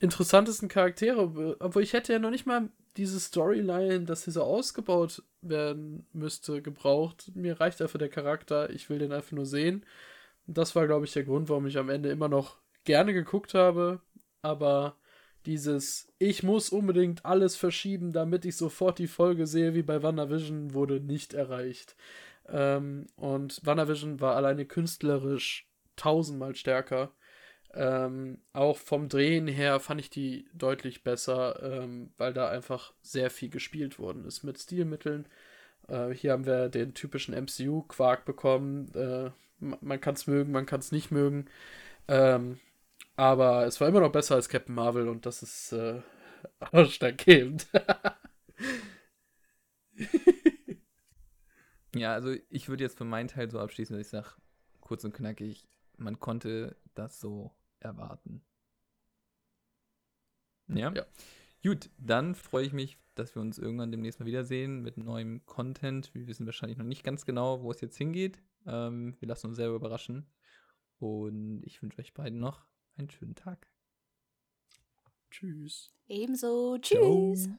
interessantesten Charaktere, obwohl ich hätte ja noch nicht mal diese Storyline, dass sie so ausgebaut werden müsste, gebraucht. Mir reicht dafür der Charakter, ich will den einfach nur sehen. Das war, glaube ich, der Grund, warum ich am Ende immer noch gerne geguckt habe, aber dieses ich muss unbedingt alles verschieben, damit ich sofort die Folge sehe, wie bei WandaVision, wurde nicht erreicht. Ähm, und WandaVision war alleine künstlerisch tausendmal stärker. Ähm, auch vom Drehen her fand ich die deutlich besser, ähm, weil da einfach sehr viel gespielt worden ist mit Stilmitteln. Äh, hier haben wir den typischen MCU-Quark bekommen. Äh, man kann es mögen, man kann es nicht mögen. Ähm, aber es war immer noch besser als Captain Marvel und das ist äh, ausschlaggebend. ja, also ich würde jetzt für meinen Teil so abschließen, dass ich sage, kurz und knackig, man konnte das so erwarten. Ja? ja. Gut, dann freue ich mich, dass wir uns irgendwann demnächst mal wiedersehen mit neuem Content. Wir wissen wahrscheinlich noch nicht ganz genau, wo es jetzt hingeht. Ähm, wir lassen uns selber überraschen. Und ich wünsche euch beiden noch einen schönen Tag. Tschüss. Ebenso. Tschüss. Ciao.